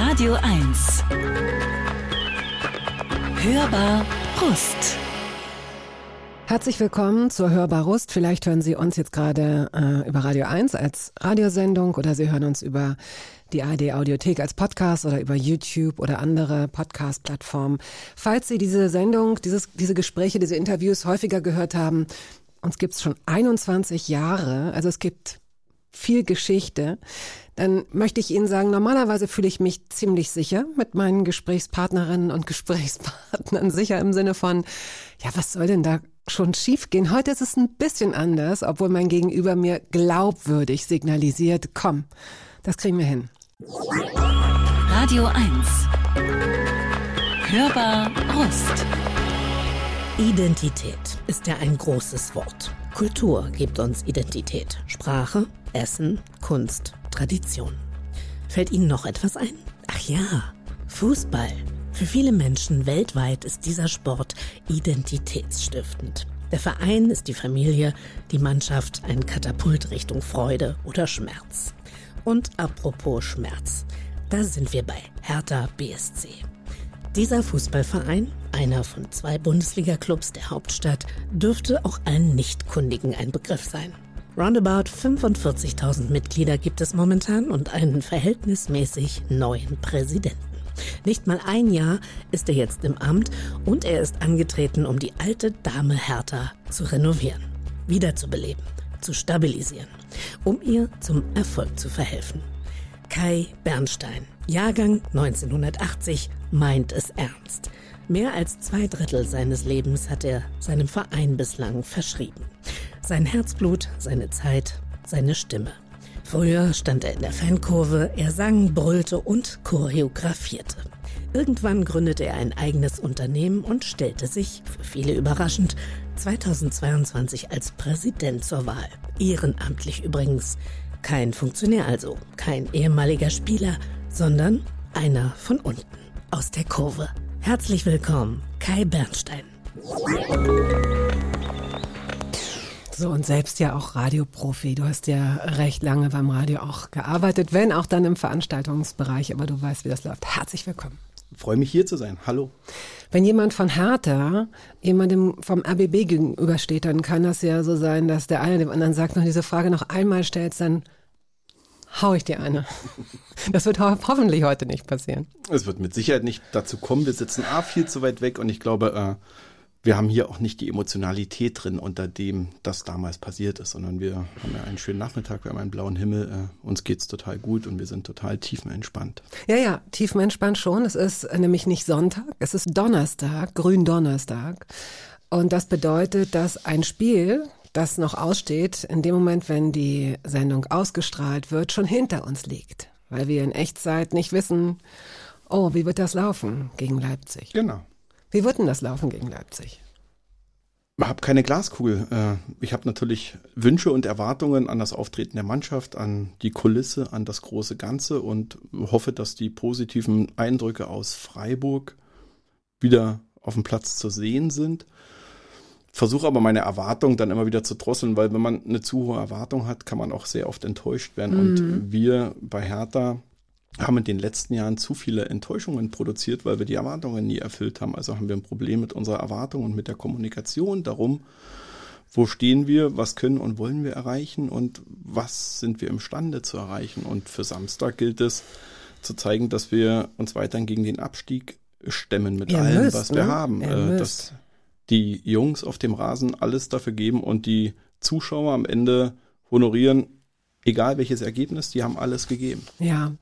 Radio 1. Hörbar Brust. Herzlich willkommen zur Hörbar Rust. Vielleicht hören Sie uns jetzt gerade äh, über Radio 1 als Radiosendung oder Sie hören uns über die ARD Audiothek als Podcast oder über YouTube oder andere Podcast-Plattformen. Falls Sie diese Sendung, dieses, diese Gespräche, diese Interviews häufiger gehört haben, uns gibt es schon 21 Jahre. Also es gibt viel Geschichte, dann möchte ich Ihnen sagen, normalerweise fühle ich mich ziemlich sicher mit meinen Gesprächspartnerinnen und Gesprächspartnern. Sicher im Sinne von, ja, was soll denn da schon schiefgehen? Heute ist es ein bisschen anders, obwohl mein Gegenüber mir glaubwürdig signalisiert, komm, das kriegen wir hin. Radio 1. Hörbar Rust. Identität ist ja ein großes Wort. Kultur gibt uns Identität. Sprache, Essen, Kunst, Tradition. Fällt Ihnen noch etwas ein? Ach ja, Fußball. Für viele Menschen weltweit ist dieser Sport identitätsstiftend. Der Verein ist die Familie, die Mannschaft ein Katapult Richtung Freude oder Schmerz. Und apropos Schmerz, da sind wir bei Hertha BSC. Dieser Fußballverein, einer von zwei Bundesliga-Clubs der Hauptstadt, dürfte auch allen Nichtkundigen ein Begriff sein. Roundabout 45.000 Mitglieder gibt es momentan und einen verhältnismäßig neuen Präsidenten. Nicht mal ein Jahr ist er jetzt im Amt und er ist angetreten, um die alte Dame Hertha zu renovieren, wiederzubeleben, zu stabilisieren, um ihr zum Erfolg zu verhelfen. Kai Bernstein, Jahrgang 1980, meint es ernst. Mehr als zwei Drittel seines Lebens hat er seinem Verein bislang verschrieben. Sein Herzblut, seine Zeit, seine Stimme. Früher stand er in der Fankurve, er sang, brüllte und choreografierte. Irgendwann gründete er ein eigenes Unternehmen und stellte sich, für viele überraschend, 2022 als Präsident zur Wahl. Ehrenamtlich übrigens. Kein Funktionär also, kein ehemaliger Spieler, sondern einer von unten, aus der Kurve. Herzlich willkommen, Kai Bernstein. So, und selbst ja auch Radioprofi. Du hast ja recht lange beim Radio auch gearbeitet, wenn auch dann im Veranstaltungsbereich, aber du weißt, wie das läuft. Herzlich willkommen. Ich freue mich hier zu sein. Hallo. Wenn jemand von Hertha jemandem vom RBB gegenübersteht, dann kann das ja so sein, dass der eine dem anderen sagt, noch diese Frage noch einmal stellst, dann hau ich dir eine. Das wird ho hoffentlich heute nicht passieren. Es wird mit Sicherheit nicht dazu kommen. Wir sitzen A viel zu weit weg und ich glaube, äh, wir haben hier auch nicht die Emotionalität drin, unter dem das damals passiert ist, sondern wir haben ja einen schönen Nachmittag, wir haben einen blauen Himmel, äh, uns geht's total gut und wir sind total tiefenentspannt. Ja, ja, tiefenentspannt schon. Es ist nämlich nicht Sonntag, es ist Donnerstag, Gründonnerstag. Und das bedeutet, dass ein Spiel, das noch aussteht, in dem Moment, wenn die Sendung ausgestrahlt wird, schon hinter uns liegt. Weil wir in Echtzeit nicht wissen, oh, wie wird das laufen gegen Leipzig? Genau. Wie wird denn das laufen gegen Leipzig? Ich habe keine Glaskugel. Äh, ich habe natürlich Wünsche und Erwartungen an das Auftreten der Mannschaft, an die Kulisse, an das große Ganze und hoffe, dass die positiven Eindrücke aus Freiburg wieder auf dem Platz zu sehen sind. Versuche aber meine Erwartung dann immer wieder zu drosseln, weil wenn man eine zu hohe Erwartung hat, kann man auch sehr oft enttäuscht werden. Mhm. Und wir bei Hertha haben in den letzten Jahren zu viele Enttäuschungen produziert, weil wir die Erwartungen nie erfüllt haben. Also haben wir ein Problem mit unserer Erwartung und mit der Kommunikation darum, wo stehen wir, was können und wollen wir erreichen und was sind wir imstande zu erreichen. Und für Samstag gilt es zu zeigen, dass wir uns weiterhin gegen den Abstieg stemmen mit Ihr allem, müsst, was wir ne? haben. Äh, dass die Jungs auf dem Rasen alles dafür geben und die Zuschauer am Ende honorieren, egal welches Ergebnis, die haben alles gegeben. Ja,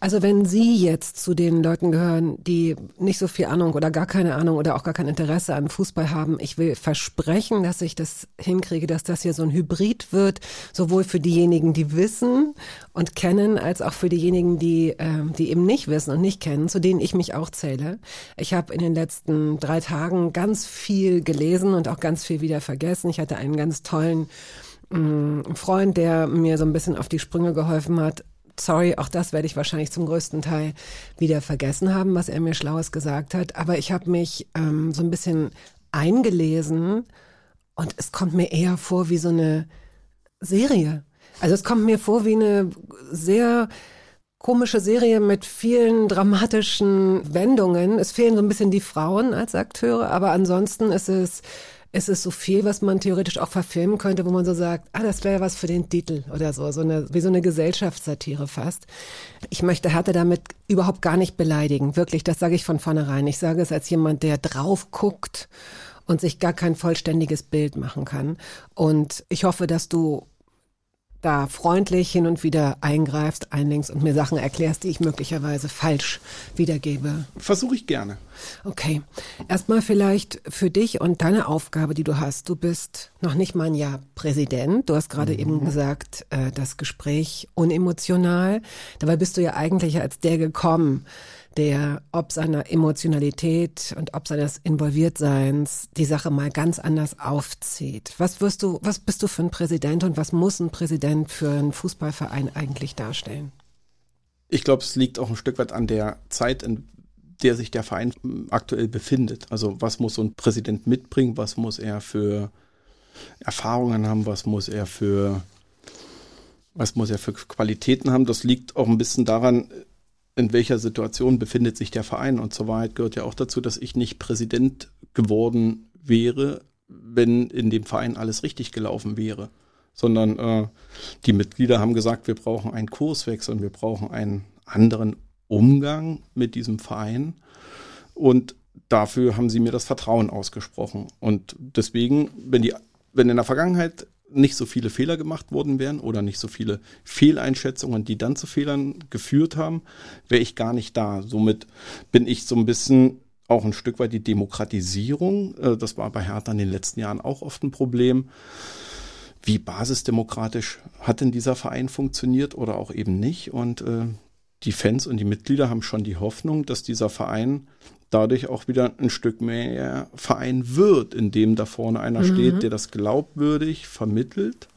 also wenn Sie jetzt zu den Leuten gehören, die nicht so viel Ahnung oder gar keine Ahnung oder auch gar kein Interesse an Fußball haben, ich will versprechen, dass ich das hinkriege, dass das hier so ein Hybrid wird, sowohl für diejenigen, die wissen und kennen, als auch für diejenigen, die, äh, die eben nicht wissen und nicht kennen, zu denen ich mich auch zähle. Ich habe in den letzten drei Tagen ganz viel gelesen und auch ganz viel wieder vergessen. Ich hatte einen ganz tollen ein Freund, der mir so ein bisschen auf die Sprünge geholfen hat. Sorry, auch das werde ich wahrscheinlich zum größten Teil wieder vergessen haben, was er mir Schlaues gesagt hat. Aber ich habe mich ähm, so ein bisschen eingelesen und es kommt mir eher vor wie so eine Serie. Also es kommt mir vor wie eine sehr komische Serie mit vielen dramatischen Wendungen. Es fehlen so ein bisschen die Frauen als Akteure, aber ansonsten ist es ist es so viel, was man theoretisch auch verfilmen könnte, wo man so sagt, ah, das wäre was für den Titel oder so, so eine, wie so eine Gesellschaftssatire fast. Ich möchte Hertha damit überhaupt gar nicht beleidigen, wirklich, das sage ich von vornherein. Ich sage es als jemand, der drauf guckt und sich gar kein vollständiges Bild machen kann. Und ich hoffe, dass du da freundlich hin und wieder eingreifst, einlenkst und mir Sachen erklärst, die ich möglicherweise falsch wiedergebe. Versuche ich gerne. Okay. Erstmal vielleicht für dich und deine Aufgabe, die du hast. Du bist noch nicht mal ein Jahr Präsident. Du hast gerade mhm. eben gesagt, äh, das Gespräch unemotional. Dabei bist du ja eigentlich als der gekommen, der ob seiner Emotionalität und ob seines Involviertseins die Sache mal ganz anders aufzieht. Was wirst du, was bist du für ein Präsident und was muss ein Präsident für einen Fußballverein eigentlich darstellen? Ich glaube, es liegt auch ein Stück weit an der Zeit, in der sich der Verein aktuell befindet. Also was muss so ein Präsident mitbringen? Was muss er für Erfahrungen haben? Was muss er für was muss er für Qualitäten haben? Das liegt auch ein bisschen daran, in welcher Situation befindet sich der Verein. Und zur Wahrheit gehört ja auch dazu, dass ich nicht Präsident geworden wäre, wenn in dem Verein alles richtig gelaufen wäre. Sondern äh, die Mitglieder haben gesagt, wir brauchen einen Kurswechsel und wir brauchen einen anderen Umgang mit diesem Verein. Und dafür haben sie mir das Vertrauen ausgesprochen. Und deswegen, wenn die, wenn in der Vergangenheit nicht so viele Fehler gemacht worden wären oder nicht so viele Fehleinschätzungen, die dann zu Fehlern geführt haben, wäre ich gar nicht da. Somit bin ich so ein bisschen auch ein Stück weit die Demokratisierung. Äh, das war bei Hertha in den letzten Jahren auch oft ein Problem. Wie basisdemokratisch hat denn dieser Verein funktioniert oder auch eben nicht? Und äh, die Fans und die Mitglieder haben schon die Hoffnung, dass dieser Verein dadurch auch wieder ein Stück mehr Verein wird, in dem da vorne einer mhm. steht, der das glaubwürdig vermittelt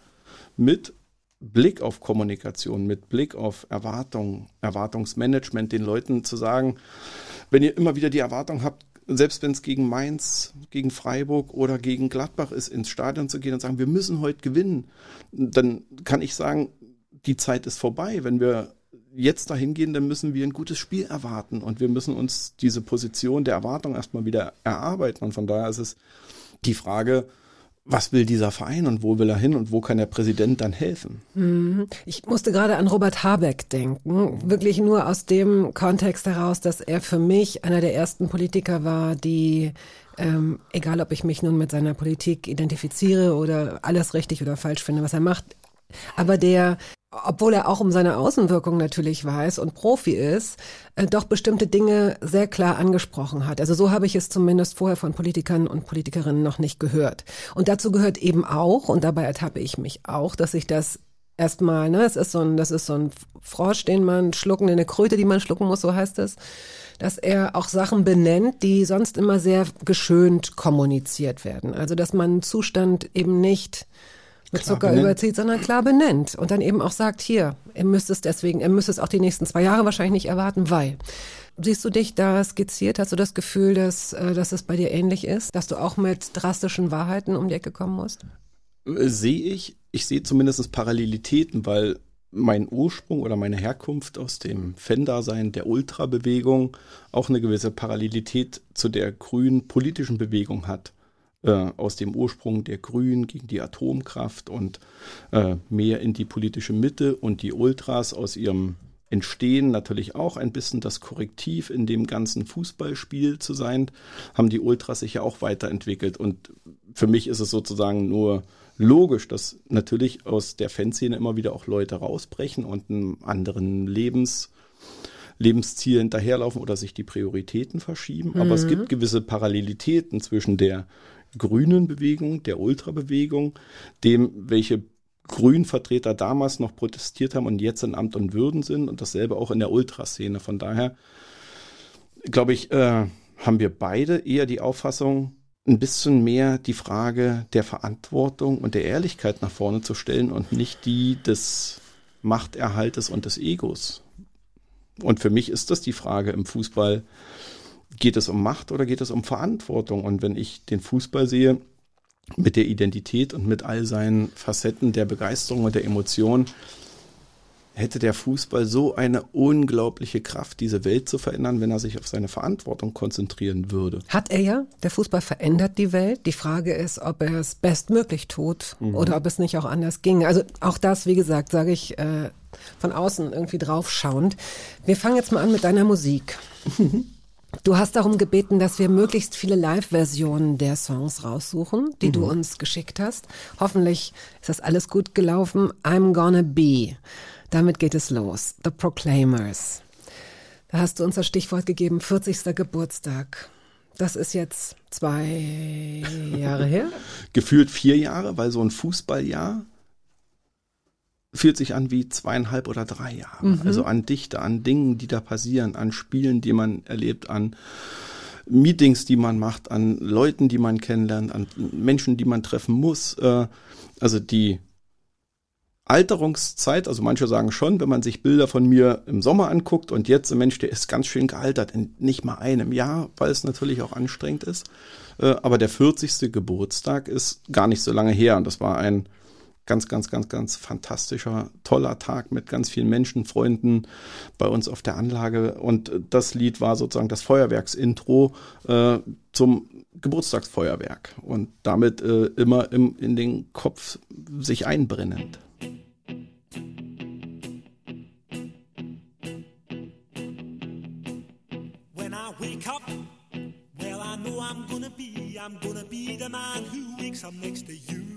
mit Blick auf Kommunikation, mit Blick auf Erwartung, Erwartungsmanagement, den Leuten zu sagen, wenn ihr immer wieder die Erwartung habt, selbst wenn es gegen Mainz, gegen Freiburg oder gegen Gladbach ist, ins Stadion zu gehen und sagen, wir müssen heute gewinnen, dann kann ich sagen, die Zeit ist vorbei. Wenn wir jetzt dahin gehen, dann müssen wir ein gutes Spiel erwarten und wir müssen uns diese Position der Erwartung erstmal wieder erarbeiten. Und von daher ist es die Frage, was will dieser Verein und wo will er hin und wo kann der Präsident dann helfen? Mhm. Ich musste gerade an Robert Habeck denken, wirklich nur aus dem Kontext heraus, dass er für mich einer der ersten Politiker war, die ähm, egal ob ich mich nun mit seiner Politik identifiziere oder alles richtig oder falsch finde, was er macht, aber der obwohl er auch um seine Außenwirkung natürlich weiß und Profi ist, äh, doch bestimmte Dinge sehr klar angesprochen hat. Also so habe ich es zumindest vorher von Politikern und Politikerinnen noch nicht gehört. Und dazu gehört eben auch, und dabei ertappe ich mich auch, dass ich das erstmal, ne, es ist so ein, das ist so ein Frosch, den man schlucken, eine Kröte, die man schlucken muss, so heißt es, dass er auch Sachen benennt, die sonst immer sehr geschönt kommuniziert werden. Also dass man Zustand eben nicht mit Zucker benennt. überzieht, sondern klar benennt und dann eben auch sagt, hier, ihr müsst es deswegen, ihr müsst es auch die nächsten zwei Jahre wahrscheinlich nicht erwarten, weil. Siehst du dich da skizziert? Hast du das Gefühl, dass, äh, dass es bei dir ähnlich ist? Dass du auch mit drastischen Wahrheiten um die Ecke kommen musst? Äh, sehe ich. Ich sehe zumindest Parallelitäten, weil mein Ursprung oder meine Herkunft aus dem Fan-Dasein der Ultrabewegung auch eine gewisse Parallelität zu der grünen politischen Bewegung hat äh, aus dem Ursprung der Grünen gegen die Atomkraft und äh, mehr in die politische Mitte und die Ultras aus ihrem Entstehen natürlich auch ein bisschen das Korrektiv in dem ganzen Fußballspiel zu sein, haben die Ultras sich ja auch weiterentwickelt. Und für mich ist es sozusagen nur logisch, dass natürlich aus der Fanszene immer wieder auch Leute rausbrechen und einen anderen Lebens, Lebensziel hinterherlaufen oder sich die Prioritäten verschieben. Mhm. Aber es gibt gewisse Parallelitäten zwischen der grünen Bewegung, der Ultrabewegung, dem, welche Grünvertreter damals noch protestiert haben und jetzt in Amt und Würden sind und dasselbe auch in der Ultraszene. Von daher, glaube ich, äh, haben wir beide eher die Auffassung, ein bisschen mehr die Frage der Verantwortung und der Ehrlichkeit nach vorne zu stellen und nicht die des Machterhaltes und des Egos. Und für mich ist das die Frage im Fußball, geht es um Macht oder geht es um Verantwortung? Und wenn ich den Fußball sehe, mit der Identität und mit all seinen Facetten der Begeisterung und der Emotion, hätte der Fußball so eine unglaubliche Kraft, diese Welt zu verändern, wenn er sich auf seine Verantwortung konzentrieren würde. Hat er ja. Der Fußball verändert die Welt. Die Frage ist, ob er es bestmöglich tut mhm. oder ob es nicht auch anders ging. Also auch das, wie gesagt, sage ich äh, von außen irgendwie draufschauend. Wir fangen jetzt mal an mit deiner Musik. Du hast darum gebeten, dass wir möglichst viele Live-Versionen der Songs raussuchen, die mhm. du uns geschickt hast. Hoffentlich ist das alles gut gelaufen. I'm Gonna Be. Damit geht es los. The Proclaimers. Da hast du uns das Stichwort gegeben, 40. Geburtstag. Das ist jetzt zwei Jahre her. Gefühlt vier Jahre, weil so ein Fußballjahr fühlt sich an wie zweieinhalb oder drei Jahre. Mhm. Also an Dichte, an Dingen, die da passieren, an Spielen, die man erlebt, an Meetings, die man macht, an Leuten, die man kennenlernt, an Menschen, die man treffen muss. Äh, also die Alterungszeit, also manche sagen schon, wenn man sich Bilder von mir im Sommer anguckt und jetzt ein Mensch, der ist ganz schön gealtert, in nicht mal einem Jahr, weil es natürlich auch anstrengend ist. Äh, aber der 40. Geburtstag ist gar nicht so lange her und das war ein ganz, ganz, ganz, ganz fantastischer, toller Tag mit ganz vielen Menschen, Freunden bei uns auf der Anlage. Und das Lied war sozusagen das Feuerwerksintro äh, zum Geburtstagsfeuerwerk und damit äh, immer im, in den Kopf sich einbrennend. I'm gonna be the man who wakes up next to you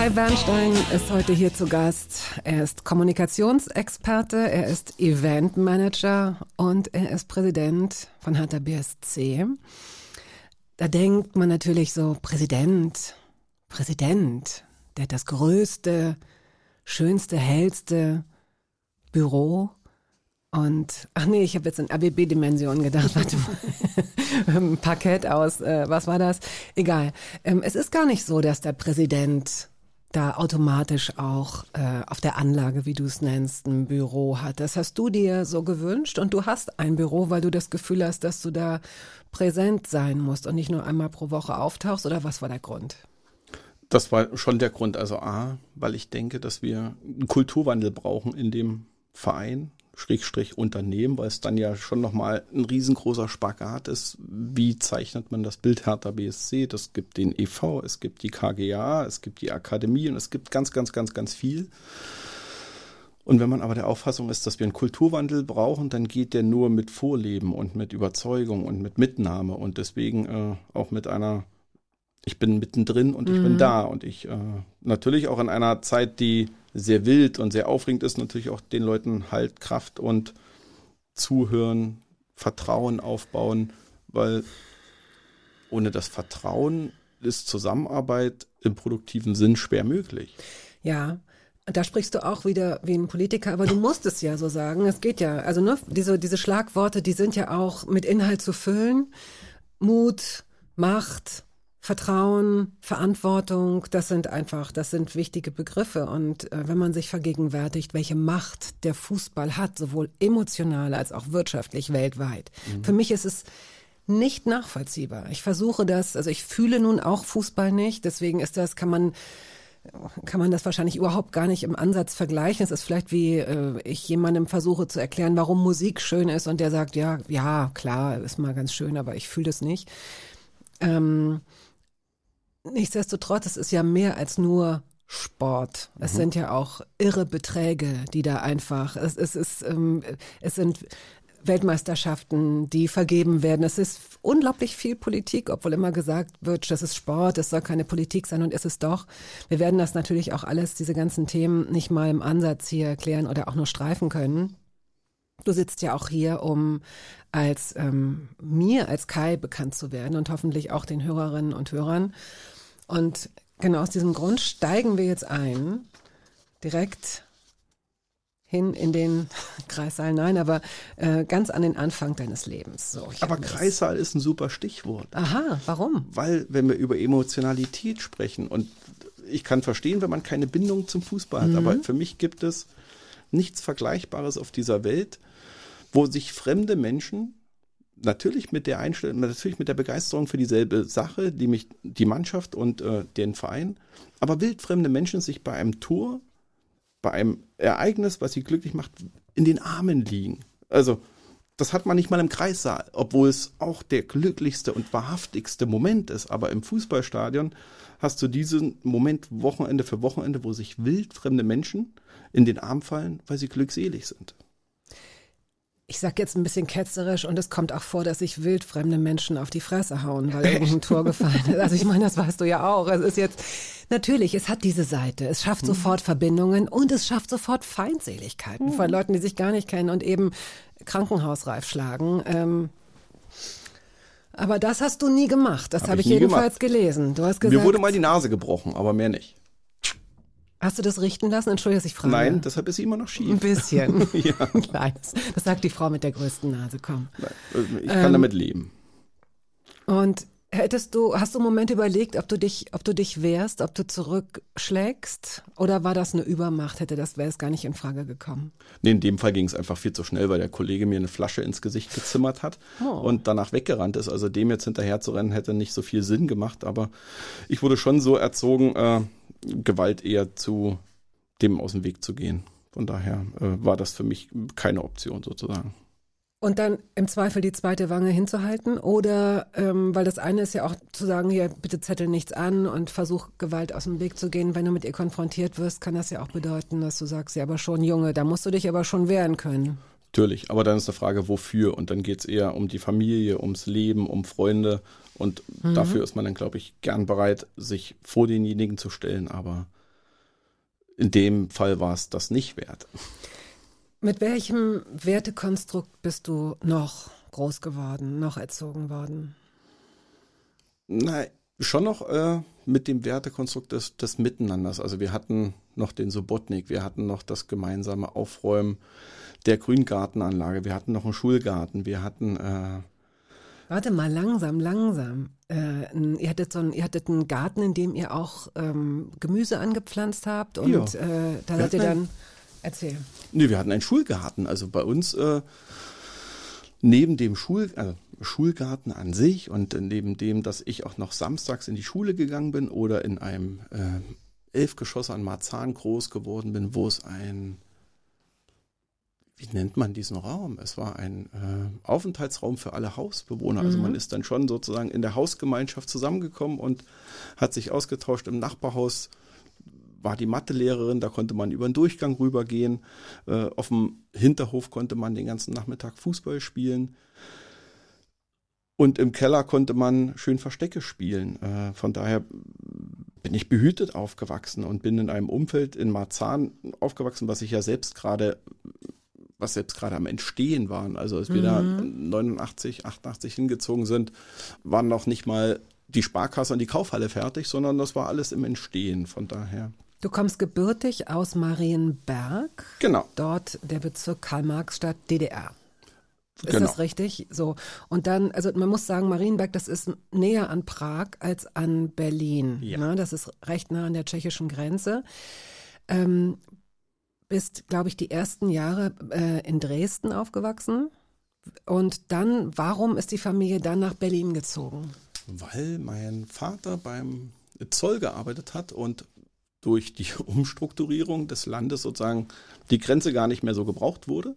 Kai Bernstein ist heute hier zu Gast. Er ist Kommunikationsexperte, er ist Eventmanager und er ist Präsident von Hertha BSC. Da denkt man natürlich so, Präsident, Präsident, der hat das größte, schönste, hellste Büro. Und, ach nee, ich habe jetzt in ABB-Dimensionen gedacht. Warte mal. Parkett aus, äh, was war das? Egal. Ähm, es ist gar nicht so, dass der Präsident da automatisch auch äh, auf der Anlage, wie du es nennst, ein Büro hat. Das hast du dir so gewünscht und du hast ein Büro, weil du das Gefühl hast, dass du da präsent sein musst und nicht nur einmal pro Woche auftauchst oder was war der Grund? Das war schon der Grund. Also A, weil ich denke, dass wir einen Kulturwandel brauchen in dem Verein. Schrägstrich Unternehmen, weil es dann ja schon nochmal ein riesengroßer Spagat ist. Wie zeichnet man das Bild Hertha BSC? Das gibt den EV, es gibt die KGA, es gibt die Akademie und es gibt ganz, ganz, ganz, ganz viel. Und wenn man aber der Auffassung ist, dass wir einen Kulturwandel brauchen, dann geht der nur mit Vorleben und mit Überzeugung und mit Mitnahme und deswegen äh, auch mit einer, ich bin mittendrin und ich mhm. bin da und ich äh, natürlich auch in einer Zeit, die sehr wild und sehr aufregend ist, natürlich auch den Leuten halt Kraft und Zuhören, Vertrauen aufbauen, weil ohne das Vertrauen ist Zusammenarbeit im produktiven Sinn schwer möglich. Ja, da sprichst du auch wieder wie ein Politiker, aber du musst es ja so sagen. Es geht ja, also nur diese, diese Schlagworte, die sind ja auch mit Inhalt zu füllen. Mut, Macht, Vertrauen, Verantwortung, das sind einfach, das sind wichtige Begriffe. Und äh, wenn man sich vergegenwärtigt, welche Macht der Fußball hat, sowohl emotional als auch wirtschaftlich weltweit. Mhm. Für mich ist es nicht nachvollziehbar. Ich versuche das, also ich fühle nun auch Fußball nicht, deswegen ist das, kann man kann man das wahrscheinlich überhaupt gar nicht im Ansatz vergleichen. Es ist vielleicht wie äh, ich jemandem versuche zu erklären, warum Musik schön ist und der sagt, ja, ja, klar, ist mal ganz schön, aber ich fühle das nicht. Ähm, Nichtsdestotrotz, es ist ja mehr als nur Sport. Es mhm. sind ja auch irre Beträge, die da einfach, es, es, ist, ähm, es sind Weltmeisterschaften, die vergeben werden. Es ist unglaublich viel Politik, obwohl immer gesagt wird, das ist Sport, es soll keine Politik sein und ist es doch. Wir werden das natürlich auch alles, diese ganzen Themen nicht mal im Ansatz hier erklären oder auch nur streifen können. Du sitzt ja auch hier, um als ähm, mir, als Kai bekannt zu werden und hoffentlich auch den Hörerinnen und Hörern. Und genau aus diesem Grund steigen wir jetzt ein, direkt hin in den Kreissaal. Nein, aber äh, ganz an den Anfang deines Lebens. So, aber Kreissaal ist ein super Stichwort. Aha, warum? Weil, wenn wir über Emotionalität sprechen und ich kann verstehen, wenn man keine Bindung zum Fußball hat, mhm. aber für mich gibt es nichts Vergleichbares auf dieser Welt, wo sich fremde Menschen natürlich mit der Einstellung, natürlich mit der Begeisterung für dieselbe Sache, die mich, die Mannschaft und äh, den Verein, aber wildfremde Menschen sich bei einem Tor bei einem Ereignis, was sie glücklich macht, in den Armen liegen. Also, das hat man nicht mal im Kreissaal, obwohl es auch der glücklichste und wahrhaftigste Moment ist. Aber im Fußballstadion hast du diesen Moment Wochenende für Wochenende, wo sich wildfremde Menschen in den Arm fallen, weil sie glückselig sind ich sag jetzt ein bisschen ketzerisch und es kommt auch vor, dass sich wildfremde Menschen auf die Fresse hauen, weil irgendein Tor gefallen ist. Also ich meine, das weißt du ja auch. Es ist jetzt, natürlich, es hat diese Seite. Es schafft mhm. sofort Verbindungen und es schafft sofort Feindseligkeiten mhm. von Leuten, die sich gar nicht kennen und eben krankenhausreif schlagen. Ähm, aber das hast du nie gemacht. Das habe hab ich, ich jedenfalls gemacht. gelesen. Du hast gesagt, Mir wurde mal die Nase gebrochen, aber mehr nicht. Hast du das richten lassen? Entschuldige, dass ich frage. Nein, deshalb ist sie immer noch schief. Ein bisschen. ja. Kleines. Das sagt die Frau mit der größten Nase. Komm. Nein, ich kann ähm, damit leben. Und hättest du, hast du einen Moment überlegt, ob du dich, ob du dich wehrst, ob du zurückschlägst? Oder war das eine Übermacht? Hätte das, wäre es gar nicht in Frage gekommen? Nee, in dem Fall ging es einfach viel zu schnell, weil der Kollege mir eine Flasche ins Gesicht gezimmert hat oh. und danach weggerannt ist. Also dem jetzt hinterher zu rennen, hätte nicht so viel Sinn gemacht. Aber ich wurde schon so erzogen, äh, Gewalt eher zu dem aus dem Weg zu gehen. Von daher äh, war das für mich keine Option sozusagen. Und dann im Zweifel die zweite Wange hinzuhalten oder, ähm, weil das eine ist ja auch zu sagen, hier bitte zettel nichts an und versuch Gewalt aus dem Weg zu gehen. Wenn du mit ihr konfrontiert wirst, kann das ja auch bedeuten, dass du sagst, ja aber schon Junge, da musst du dich aber schon wehren können. Natürlich, aber dann ist die Frage, wofür? Und dann geht es eher um die Familie, ums Leben, um Freunde und mhm. dafür ist man dann, glaube ich, gern bereit, sich vor denjenigen zu stellen. Aber in dem Fall war es das nicht wert. Mit welchem Wertekonstrukt bist du noch groß geworden, noch erzogen worden? Nein, schon noch äh, mit dem Wertekonstrukt des, des Miteinanders. Also wir hatten noch den Subotnik, wir hatten noch das gemeinsame Aufräumen der Grüngartenanlage, wir hatten noch einen Schulgarten, wir hatten äh, Warte mal, langsam, langsam. Äh, ihr, hattet so einen, ihr hattet einen Garten, in dem ihr auch ähm, Gemüse angepflanzt habt und ja. äh, da seid ihr dann. Erzähl. Nee, wir hatten einen Schulgarten. Also bei uns äh, neben dem Schul, also Schulgarten an sich und neben dem, dass ich auch noch samstags in die Schule gegangen bin oder in einem äh, Elfgeschoss an Marzahn groß geworden bin, wo es ein wie nennt man diesen Raum? Es war ein äh, Aufenthaltsraum für alle Hausbewohner. Also man mhm. ist dann schon sozusagen in der Hausgemeinschaft zusammengekommen und hat sich ausgetauscht. Im Nachbarhaus war die Mathelehrerin, da konnte man über den Durchgang rübergehen. Äh, auf dem Hinterhof konnte man den ganzen Nachmittag Fußball spielen. Und im Keller konnte man schön Verstecke spielen. Äh, von daher bin ich behütet aufgewachsen und bin in einem Umfeld in Marzahn aufgewachsen, was ich ja selbst gerade was jetzt gerade am Entstehen waren. Also als wir mhm. da 89, 88 hingezogen sind, waren noch nicht mal die Sparkasse und die Kaufhalle fertig, sondern das war alles im Entstehen. Von daher. Du kommst gebürtig aus Marienberg. Genau. Dort der Bezirk Karl-Marx-Stadt DDR. Ist genau. das richtig? So. Und dann, also man muss sagen, Marienberg, das ist näher an Prag als an Berlin. Ja. Ne? Das ist recht nah an der tschechischen Grenze. Ähm, bist, glaube ich, die ersten Jahre äh, in Dresden aufgewachsen. Und dann, warum ist die Familie dann nach Berlin gezogen? Weil mein Vater beim Zoll gearbeitet hat und durch die Umstrukturierung des Landes sozusagen die Grenze gar nicht mehr so gebraucht wurde.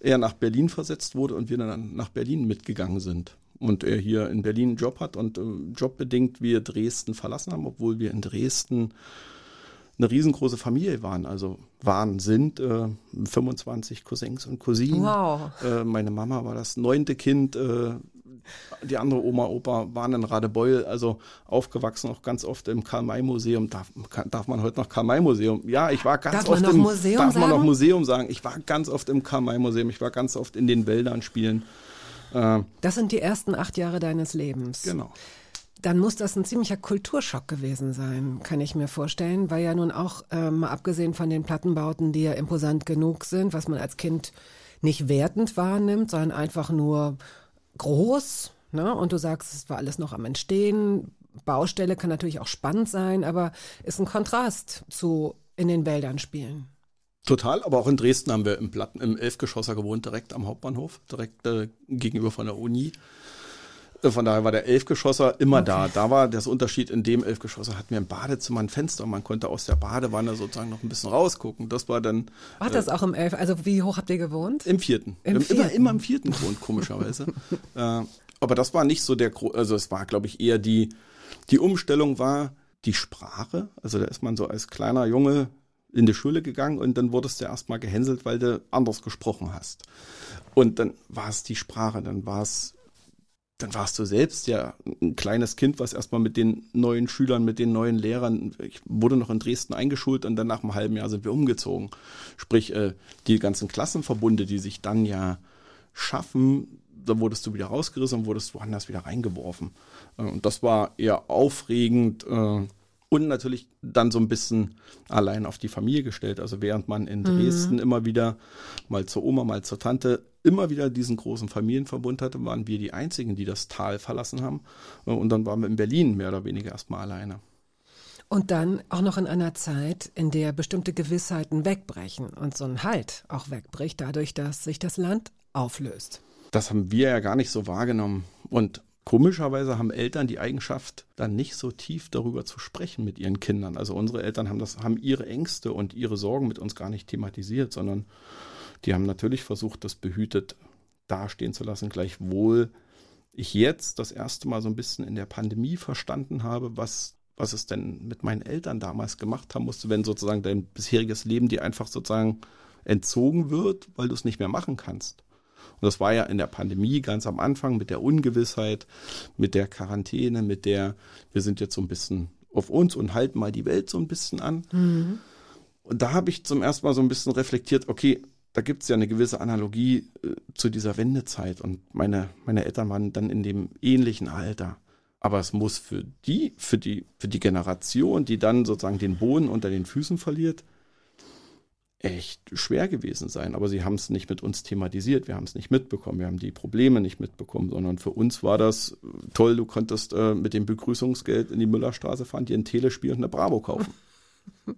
Er nach Berlin versetzt wurde und wir dann nach Berlin mitgegangen sind. Und er hier in Berlin einen Job hat und äh, jobbedingt wir Dresden verlassen haben, obwohl wir in Dresden eine riesengroße Familie waren. Also waren, sind äh, 25 Cousins und Cousinen. Wow. Äh, meine Mama war das neunte Kind. Äh, die andere Oma, Opa waren in Radebeul, also aufgewachsen auch ganz oft im Karl-May-Museum. Darf, darf man heute noch Karl-May-Museum? Ja, ich war ganz darf oft im, Museum darf sagen? man noch Museum sagen. Ich war ganz oft im Karl-May-Museum. Ich war ganz oft in den Wäldern spielen. Äh, das sind die ersten acht Jahre deines Lebens. Genau. dann muss das ein ziemlicher Kulturschock gewesen sein, kann ich mir vorstellen, weil ja nun auch, äh, mal abgesehen von den Plattenbauten, die ja imposant genug sind, was man als Kind nicht wertend wahrnimmt, sondern einfach nur groß. Ne? Und du sagst, es war alles noch am Entstehen. Baustelle kann natürlich auch spannend sein, aber ist ein Kontrast zu in den Wäldern spielen. Total, aber auch in Dresden haben wir im Platten, im Elfgeschosser gewohnt, direkt am Hauptbahnhof, direkt äh, gegenüber von der Uni. Von daher war der Elfgeschosser immer okay. da. Da war das Unterschied, in dem Elfgeschosser hatten wir im Badezimmer ein Fenster und man konnte aus der Badewanne sozusagen noch ein bisschen rausgucken. Das war dann. War das äh, auch im Elf? Also wie hoch habt ihr gewohnt? Im vierten. Im vierten. Immer, immer im vierten gewohnt, komischerweise. äh, aber das war nicht so der, also es war, glaube ich, eher die, die Umstellung war die Sprache. Also da ist man so als kleiner Junge in die Schule gegangen und dann wurdest du erstmal gehänselt, weil du anders gesprochen hast. Und dann war es die Sprache, dann war es dann warst du selbst ja ein kleines Kind, was erstmal mit den neuen Schülern, mit den neuen Lehrern, ich wurde noch in Dresden eingeschult und dann nach einem halben Jahr sind wir umgezogen. Sprich, äh, die ganzen Klassenverbunde, die sich dann ja schaffen, da wurdest du wieder rausgerissen und wurdest woanders wieder reingeworfen. Äh, und das war eher aufregend äh, und natürlich dann so ein bisschen allein auf die Familie gestellt. Also während man in Dresden mhm. immer wieder mal zur Oma, mal zur Tante immer wieder diesen großen Familienverbund hatte, waren wir die Einzigen, die das Tal verlassen haben. Und dann waren wir in Berlin mehr oder weniger erstmal alleine. Und dann auch noch in einer Zeit, in der bestimmte Gewissheiten wegbrechen und so ein Halt auch wegbricht, dadurch, dass sich das Land auflöst. Das haben wir ja gar nicht so wahrgenommen. Und komischerweise haben Eltern die Eigenschaft, dann nicht so tief darüber zu sprechen mit ihren Kindern. Also unsere Eltern haben das, haben ihre Ängste und ihre Sorgen mit uns gar nicht thematisiert, sondern die haben natürlich versucht, das behütet dastehen zu lassen, gleichwohl ich jetzt das erste Mal so ein bisschen in der Pandemie verstanden habe, was, was es denn mit meinen Eltern damals gemacht haben musste, wenn sozusagen dein bisheriges Leben dir einfach sozusagen entzogen wird, weil du es nicht mehr machen kannst. Und das war ja in der Pandemie ganz am Anfang mit der Ungewissheit, mit der Quarantäne, mit der, wir sind jetzt so ein bisschen auf uns und halten mal die Welt so ein bisschen an. Mhm. Und da habe ich zum ersten Mal so ein bisschen reflektiert, okay, da gibt es ja eine gewisse Analogie äh, zu dieser Wendezeit und meine, meine Eltern waren dann in dem ähnlichen Alter. Aber es muss für die, für die, für die Generation, die dann sozusagen den Boden unter den Füßen verliert, echt schwer gewesen sein. Aber sie haben es nicht mit uns thematisiert, wir haben es nicht mitbekommen, wir haben die Probleme nicht mitbekommen, sondern für uns war das äh, toll, du konntest äh, mit dem Begrüßungsgeld in die Müllerstraße fahren, dir ein Telespiel und eine Bravo kaufen.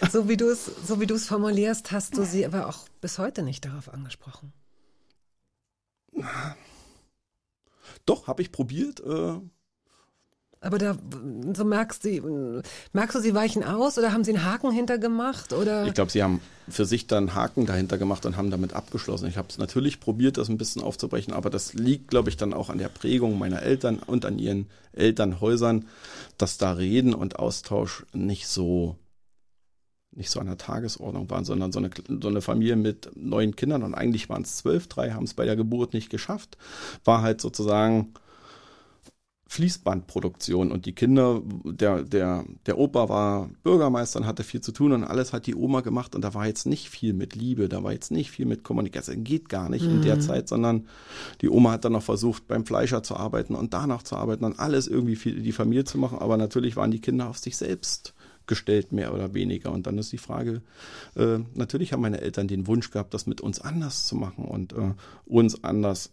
So wie du es, so wie du es formulierst, hast du sie aber auch bis heute nicht darauf angesprochen. Doch, habe ich probiert. Äh aber da so merkst du, merkst du, sie weichen aus oder haben sie einen Haken hintergemacht oder? Ich glaube, sie haben für sich dann einen Haken dahinter gemacht und haben damit abgeschlossen. Ich habe es natürlich probiert, das ein bisschen aufzubrechen, aber das liegt, glaube ich, dann auch an der Prägung meiner Eltern und an ihren Elternhäusern, dass da Reden und Austausch nicht so nicht so an der Tagesordnung waren, sondern so eine, so eine Familie mit neun Kindern und eigentlich waren es zwölf, drei haben es bei der Geburt nicht geschafft, war halt sozusagen Fließbandproduktion und die Kinder, der, der, der Opa war Bürgermeister und hatte viel zu tun und alles hat die Oma gemacht und da war jetzt nicht viel mit Liebe, da war jetzt nicht viel mit Kommunikation, geht gar nicht mhm. in der mhm. Zeit, sondern die Oma hat dann noch versucht, beim Fleischer zu arbeiten und danach zu arbeiten und alles irgendwie für die Familie zu machen, aber natürlich waren die Kinder auf sich selbst gestellt, mehr oder weniger. Und dann ist die Frage, äh, natürlich haben meine Eltern den Wunsch gehabt, das mit uns anders zu machen und äh, uns anders,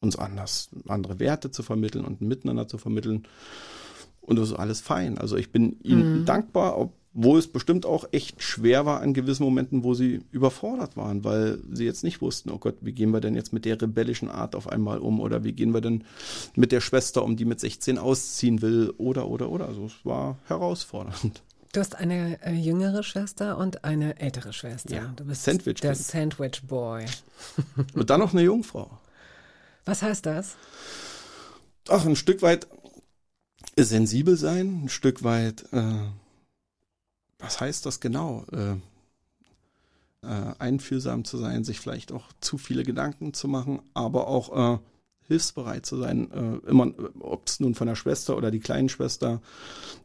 uns anders, andere Werte zu vermitteln und miteinander zu vermitteln. Und das ist alles fein. Also ich bin ihnen mhm. dankbar, ob wo es bestimmt auch echt schwer war an gewissen Momenten, wo sie überfordert waren, weil sie jetzt nicht wussten, oh Gott, wie gehen wir denn jetzt mit der rebellischen Art auf einmal um oder wie gehen wir denn mit der Schwester um, die mit 16 ausziehen will oder oder oder. Also es war herausfordernd. Du hast eine äh, jüngere Schwester und eine ältere Schwester. Ja, du bist Sandwich der Sandwich Boy. und dann noch eine Jungfrau. Was heißt das? Ach, ein Stück weit sensibel sein, ein Stück weit äh, was heißt das genau? Äh, äh, einfühlsam zu sein, sich vielleicht auch zu viele Gedanken zu machen, aber auch äh, hilfsbereit zu sein, äh, immer, ob es nun von der Schwester oder die kleinen Schwester,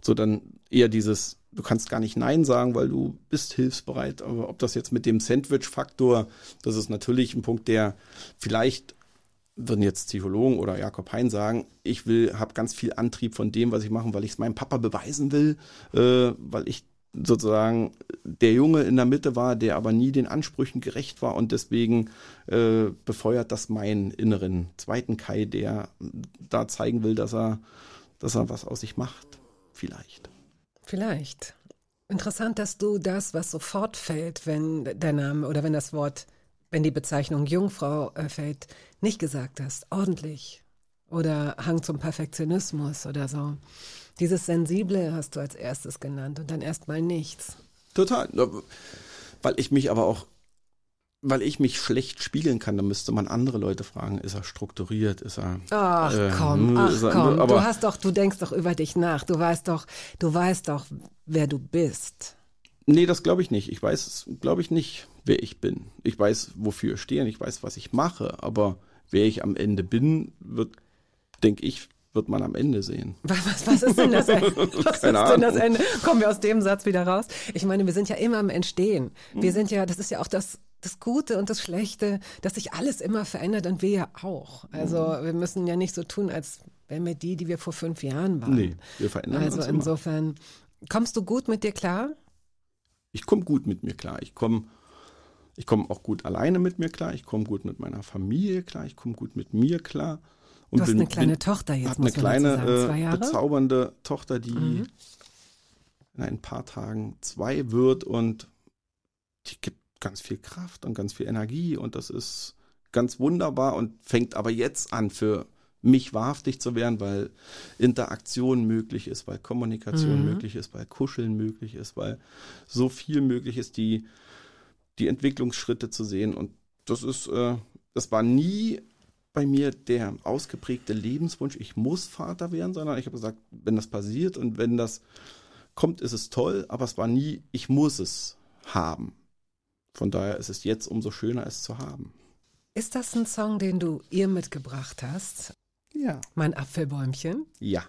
so dann eher dieses, du kannst gar nicht Nein sagen, weil du bist hilfsbereit, aber ob das jetzt mit dem Sandwich-Faktor, das ist natürlich ein Punkt, der vielleicht würden jetzt Psychologen oder Jakob Hein sagen, ich will, habe ganz viel Antrieb von dem, was ich mache, weil ich es meinem Papa beweisen will, äh, weil ich sozusagen der Junge in der Mitte war, der aber nie den Ansprüchen gerecht war und deswegen äh, befeuert das meinen inneren zweiten Kai, der da zeigen will, dass er, dass er was aus sich macht. Vielleicht. Vielleicht. Interessant, dass du das, was sofort fällt, wenn der Name oder wenn das Wort, wenn die Bezeichnung Jungfrau äh, fällt, nicht gesagt hast. Ordentlich. Oder Hang zum Perfektionismus oder so. Dieses Sensible hast du als erstes genannt und dann erstmal nichts. Total. Weil ich mich aber auch, weil ich mich schlecht spiegeln kann, dann müsste man andere Leute fragen, ist er strukturiert, ist er. Ach äh, komm, ach er, komm. Aber, du hast doch, du denkst doch über dich nach. Du weißt doch, du weißt doch, wer du bist. Nee, das glaube ich nicht. Ich weiß, glaube ich nicht, wer ich bin. Ich weiß, wofür ich stehe und ich weiß, was ich mache, aber wer ich am Ende bin, wird, denke ich, wird man am Ende sehen. Was, was ist denn das Ende? Was Keine ist denn das Ende? Kommen wir aus dem Satz wieder raus? Ich meine, wir sind ja immer am Entstehen. Wir sind ja, das ist ja auch das, das Gute und das Schlechte, dass sich alles immer verändert und wir ja auch. Also wir müssen ja nicht so tun, als wären wir die, die wir vor fünf Jahren waren. Nee, wir verändern also uns Also insofern, kommst du gut mit dir klar? Ich komme gut mit mir klar. Ich komme ich komme auch gut alleine mit mir klar. Ich komme gut mit meiner Familie klar. Ich komme gut mit mir klar. Und du hast bin, eine kleine bin, Tochter jetzt, muss eine kleine, äh, bezaubernde Tochter, die mhm. in ein paar Tagen zwei wird und die gibt ganz viel Kraft und ganz viel Energie und das ist ganz wunderbar und fängt aber jetzt an für mich wahrhaftig zu werden, weil Interaktion möglich ist, weil Kommunikation mhm. möglich ist, weil Kuscheln möglich ist, weil so viel möglich ist, die, die Entwicklungsschritte zu sehen und das ist, äh, das war nie bei mir der ausgeprägte Lebenswunsch, ich muss Vater werden, sondern ich habe gesagt, wenn das passiert und wenn das kommt, ist es toll, aber es war nie, ich muss es haben. Von daher ist es jetzt umso schöner, es zu haben. Ist das ein Song, den du ihr mitgebracht hast? Ja. Mein Apfelbäumchen? Ja.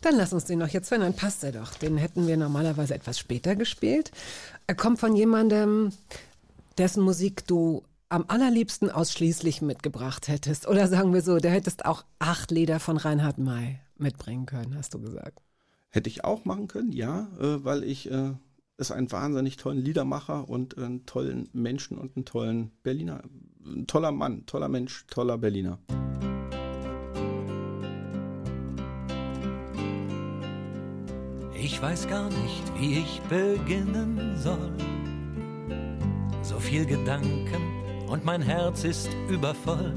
Dann lass uns den noch jetzt hören, dann passt er doch. Den hätten wir normalerweise etwas später gespielt. Er kommt von jemandem, dessen Musik du am allerliebsten ausschließlich mitgebracht hättest? Oder sagen wir so, der hättest auch acht Lieder von Reinhard May mitbringen können, hast du gesagt. Hätte ich auch machen können, ja, äh, weil ich äh, es einen wahnsinnig tollen Liedermacher und einen tollen Menschen und einen tollen Berliner, ein toller Mann, toller Mensch, toller Berliner. Ich weiß gar nicht, wie ich beginnen soll. So viel Gedanken und mein Herz ist übervoll.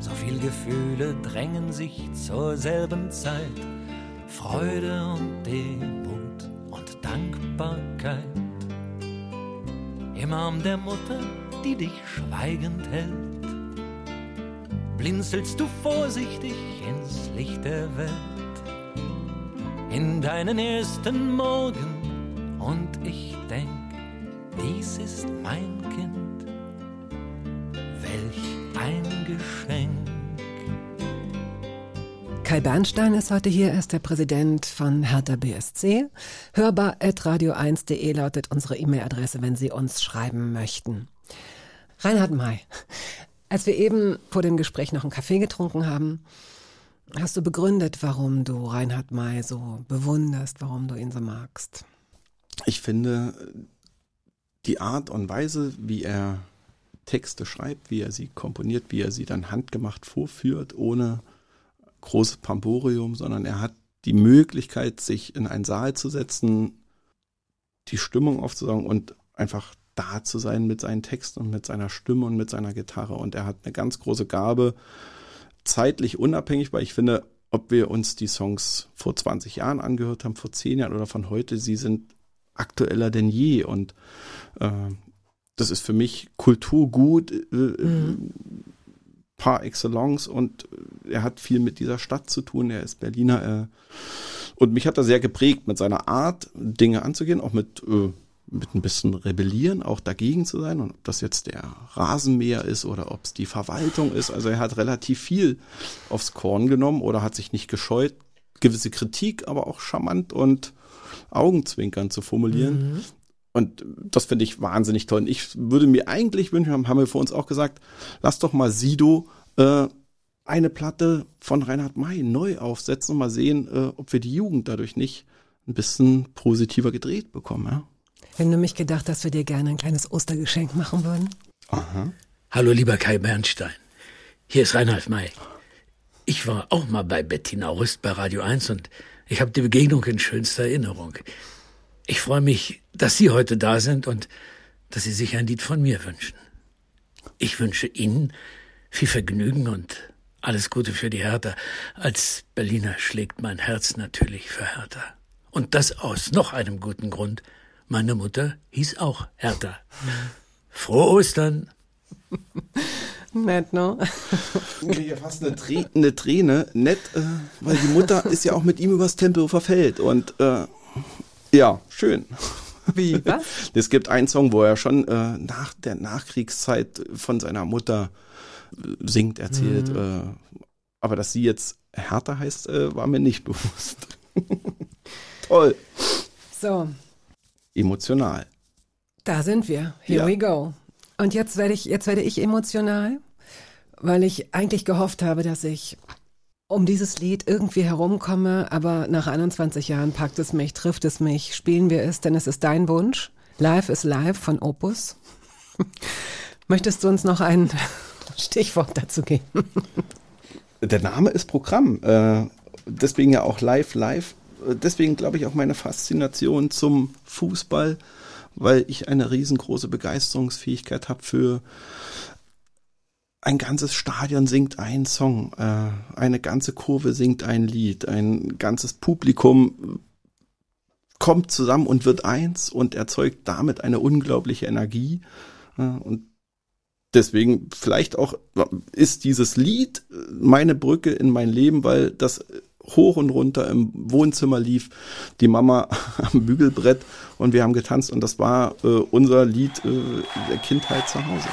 So viel Gefühle drängen sich zur selben Zeit. Freude und Demut und Dankbarkeit. Im Arm der Mutter, die dich schweigend hält, blinzelst du vorsichtig ins Licht der Welt. In deinen ersten Morgen und ich denk, dies ist mein Kind ein Geschenk. Kai Bernstein ist heute hier, er ist der Präsident von Hertha BSC. Hörbar at radio1.de lautet unsere E-Mail-Adresse, wenn Sie uns schreiben möchten. Reinhard May, als wir eben vor dem Gespräch noch einen Kaffee getrunken haben, hast du begründet, warum du Reinhard May so bewunderst, warum du ihn so magst. Ich finde die Art und Weise, wie er Texte schreibt, wie er sie komponiert, wie er sie dann handgemacht vorführt, ohne großes Pamporium, sondern er hat die Möglichkeit, sich in einen Saal zu setzen, die Stimmung aufzusaugen und einfach da zu sein mit seinen Texten und mit seiner Stimme und mit seiner Gitarre. Und er hat eine ganz große Gabe, zeitlich unabhängig, weil ich finde, ob wir uns die Songs vor 20 Jahren angehört haben, vor 10 Jahren oder von heute, sie sind aktueller denn je. Und äh, das ist für mich Kulturgut äh, mhm. par excellence und er hat viel mit dieser Stadt zu tun. Er ist Berliner. Er, und mich hat er sehr geprägt mit seiner Art, Dinge anzugehen, auch mit, äh, mit ein bisschen Rebellieren, auch dagegen zu sein. Und ob das jetzt der Rasenmäher ist oder ob es die Verwaltung ist. Also er hat relativ viel aufs Korn genommen oder hat sich nicht gescheut, gewisse Kritik, aber auch charmant und Augenzwinkern zu formulieren. Mhm. Und das finde ich wahnsinnig toll. Und ich würde mir eigentlich wünschen, haben wir vor uns auch gesagt, lass doch mal Sido äh, eine Platte von Reinhard May neu aufsetzen und mal sehen, äh, ob wir die Jugend dadurch nicht ein bisschen positiver gedreht bekommen. Ja? Wenn du mich gedacht, dass wir dir gerne ein kleines Ostergeschenk machen würden. Aha. Hallo lieber Kai Bernstein. Hier ist Reinhard May. Ich war auch mal bei Bettina Rüst bei Radio 1 und ich habe die Begegnung in schönster Erinnerung. Ich freue mich, dass Sie heute da sind und dass Sie sich ein Lied von mir wünschen. Ich wünsche Ihnen viel Vergnügen und alles Gute für die Hertha. Als Berliner schlägt mein Herz natürlich für Hertha. Und das aus noch einem guten Grund. Meine Mutter hieß auch Hertha. Frohe Ostern! Nett, ne? Ich ja fast eine, Trä eine Träne. Nett, äh, weil die Mutter ist ja auch mit ihm übers Tempelhofer Feld. Und äh, ja, schön. Wie, was? Es gibt einen Song, wo er schon äh, nach der Nachkriegszeit von seiner Mutter äh, singt, erzählt. Mhm. Äh, aber dass sie jetzt Hertha heißt, äh, war mir nicht bewusst. Toll. So. Emotional. Da sind wir. Here Ja. we go. Und jetzt werde ich, jetzt werde ich emotional, weil ich eigentlich gehofft habe, dass ich um dieses Lied irgendwie herumkomme, aber nach 21 Jahren packt es mich, trifft es mich, spielen wir es, denn es ist dein Wunsch. Live ist live von Opus. Möchtest du uns noch ein Stichwort dazu geben? Der Name ist Programm. Äh, deswegen ja auch live, live. Äh, Deswegen glaube ich auch meine Faszination zum Fußball, weil ich eine riesengroße Begeisterungsfähigkeit habe für ein ganzes Stadion singt ein Song, äh, eine ganze Kurve singt ein Lied, ein ganzes Publikum kommt zusammen und wird eins und erzeugt damit eine unglaubliche Energie. Äh, und deswegen vielleicht auch ist dieses Lied meine Brücke in mein Leben, weil das hoch und runter im Wohnzimmer lief, die Mama am Bügelbrett und wir haben getanzt und das war äh, unser Lied äh, der Kindheit zu Hause.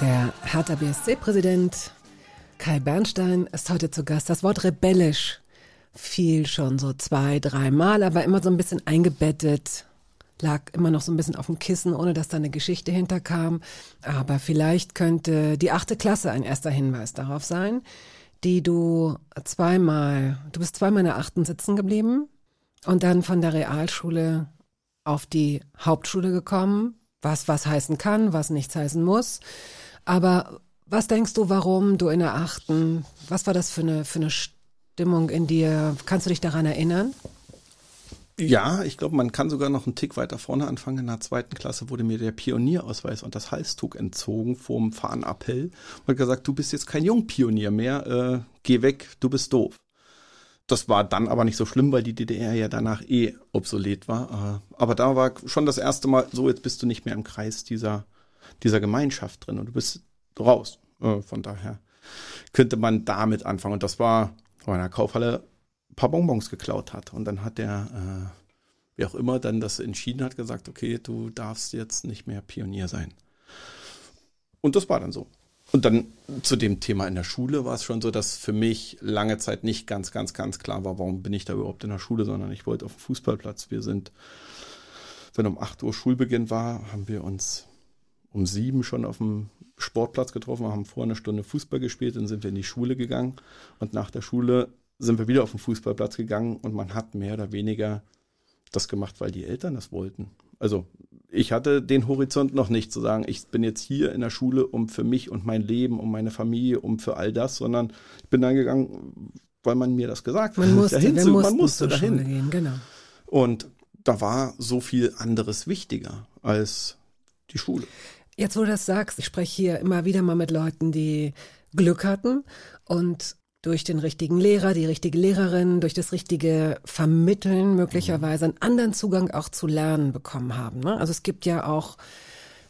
Der Hertha BSC-Präsident Kai Bernstein ist heute zu Gast. Das Wort rebellisch fiel schon so zwei, dreimal, aber immer so ein bisschen eingebettet. Lag immer noch so ein bisschen auf dem Kissen, ohne dass da eine Geschichte hinterkam. Aber vielleicht könnte die achte Klasse ein erster Hinweis darauf sein, die du zweimal, du bist zweimal in der achten sitzen geblieben und dann von der Realschule auf die Hauptschule gekommen, was was heißen kann, was nichts heißen muss. Aber was denkst du, warum du in der achten, was war das für eine, für eine Stimmung in dir? Kannst du dich daran erinnern? Ja, ich glaube, man kann sogar noch einen Tick weiter vorne anfangen. In der zweiten Klasse wurde mir der Pionierausweis und das Halstuch entzogen vom Fahnenappell. Hat gesagt, du bist jetzt kein Jungpionier mehr, äh, geh weg, du bist doof. Das war dann aber nicht so schlimm, weil die DDR ja danach eh obsolet war. Äh, aber da war schon das erste Mal so, jetzt bist du nicht mehr im Kreis dieser, dieser Gemeinschaft drin und du bist raus. Äh, von daher könnte man damit anfangen. Und das war, in der Kaufhalle ein paar Bonbons geklaut hat. Und dann hat der, äh, wie auch immer, dann das entschieden hat, gesagt, okay, du darfst jetzt nicht mehr Pionier sein. Und das war dann so. Und dann zu dem Thema in der Schule war es schon so, dass für mich lange Zeit nicht ganz, ganz, ganz klar war, warum bin ich da überhaupt in der Schule, sondern ich wollte auf dem Fußballplatz. Wir sind, wenn um 8 Uhr Schulbeginn war, haben wir uns um sieben schon auf dem Sportplatz getroffen, haben vorher eine Stunde Fußball gespielt, dann sind wir in die Schule gegangen und nach der Schule sind wir wieder auf den Fußballplatz gegangen und man hat mehr oder weniger das gemacht, weil die Eltern das wollten. Also ich hatte den Horizont noch nicht zu sagen, ich bin jetzt hier in der Schule, um für mich und mein Leben, um meine Familie, um für all das, sondern ich bin dann gegangen, weil man mir das gesagt Man hat. musste, dahin zu, man musste dahin. Gehen, genau. Und da war so viel anderes wichtiger als die Schule. Jetzt, wo du das sagst, ich spreche hier immer wieder mal mit Leuten, die Glück hatten und durch den richtigen Lehrer, die richtige Lehrerin, durch das richtige Vermitteln möglicherweise einen anderen Zugang auch zu lernen bekommen haben. Ne? Also es gibt ja auch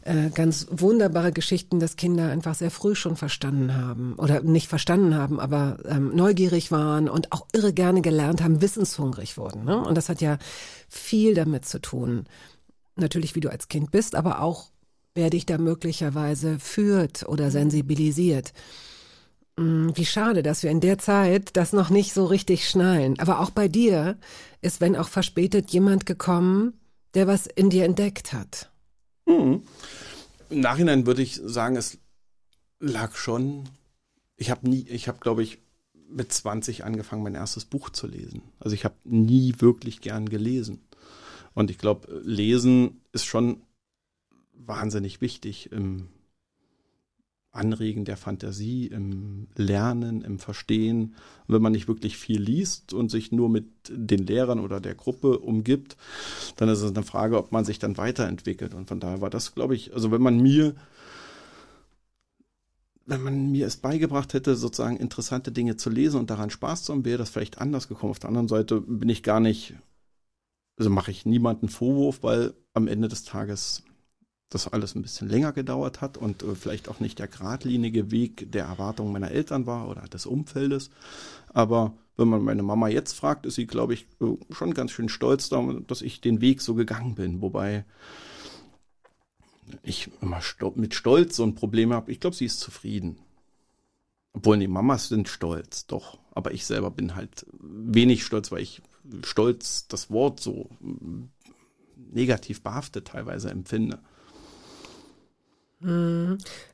äh, ganz wunderbare Geschichten, dass Kinder einfach sehr früh schon verstanden haben oder nicht verstanden haben, aber ähm, neugierig waren und auch irre gerne gelernt haben, wissenshungrig wurden. Ne? Und das hat ja viel damit zu tun. Natürlich, wie du als Kind bist, aber auch, wer dich da möglicherweise führt oder sensibilisiert. Mm, wie schade, dass wir in der Zeit das noch nicht so richtig schnallen. Aber auch bei dir ist, wenn auch verspätet, jemand gekommen, der was in dir entdeckt hat. Mhm. Im Nachhinein würde ich sagen, es lag schon. Ich habe nie, ich habe, glaube ich, mit 20 angefangen, mein erstes Buch zu lesen. Also ich habe nie wirklich gern gelesen. Und ich glaube, Lesen ist schon wahnsinnig wichtig im Anregen der Fantasie, im Lernen, im Verstehen. Und wenn man nicht wirklich viel liest und sich nur mit den Lehrern oder der Gruppe umgibt, dann ist es eine Frage, ob man sich dann weiterentwickelt. Und von daher war das, glaube ich, also wenn man mir wenn man mir es beigebracht hätte, sozusagen interessante Dinge zu lesen und daran Spaß zu haben, wäre das vielleicht anders gekommen. Auf der anderen Seite bin ich gar nicht, also mache ich niemanden Vorwurf, weil am Ende des Tages das alles ein bisschen länger gedauert hat und äh, vielleicht auch nicht der geradlinige Weg der Erwartungen meiner Eltern war oder des Umfeldes. Aber wenn man meine Mama jetzt fragt, ist sie, glaube ich, äh, schon ganz schön stolz, dass ich den Weg so gegangen bin. Wobei ich immer mit Stolz so ein Problem habe. Ich glaube, sie ist zufrieden. Obwohl die Mamas sind stolz, doch. Aber ich selber bin halt wenig stolz, weil ich stolz das Wort so negativ behaftet teilweise empfinde.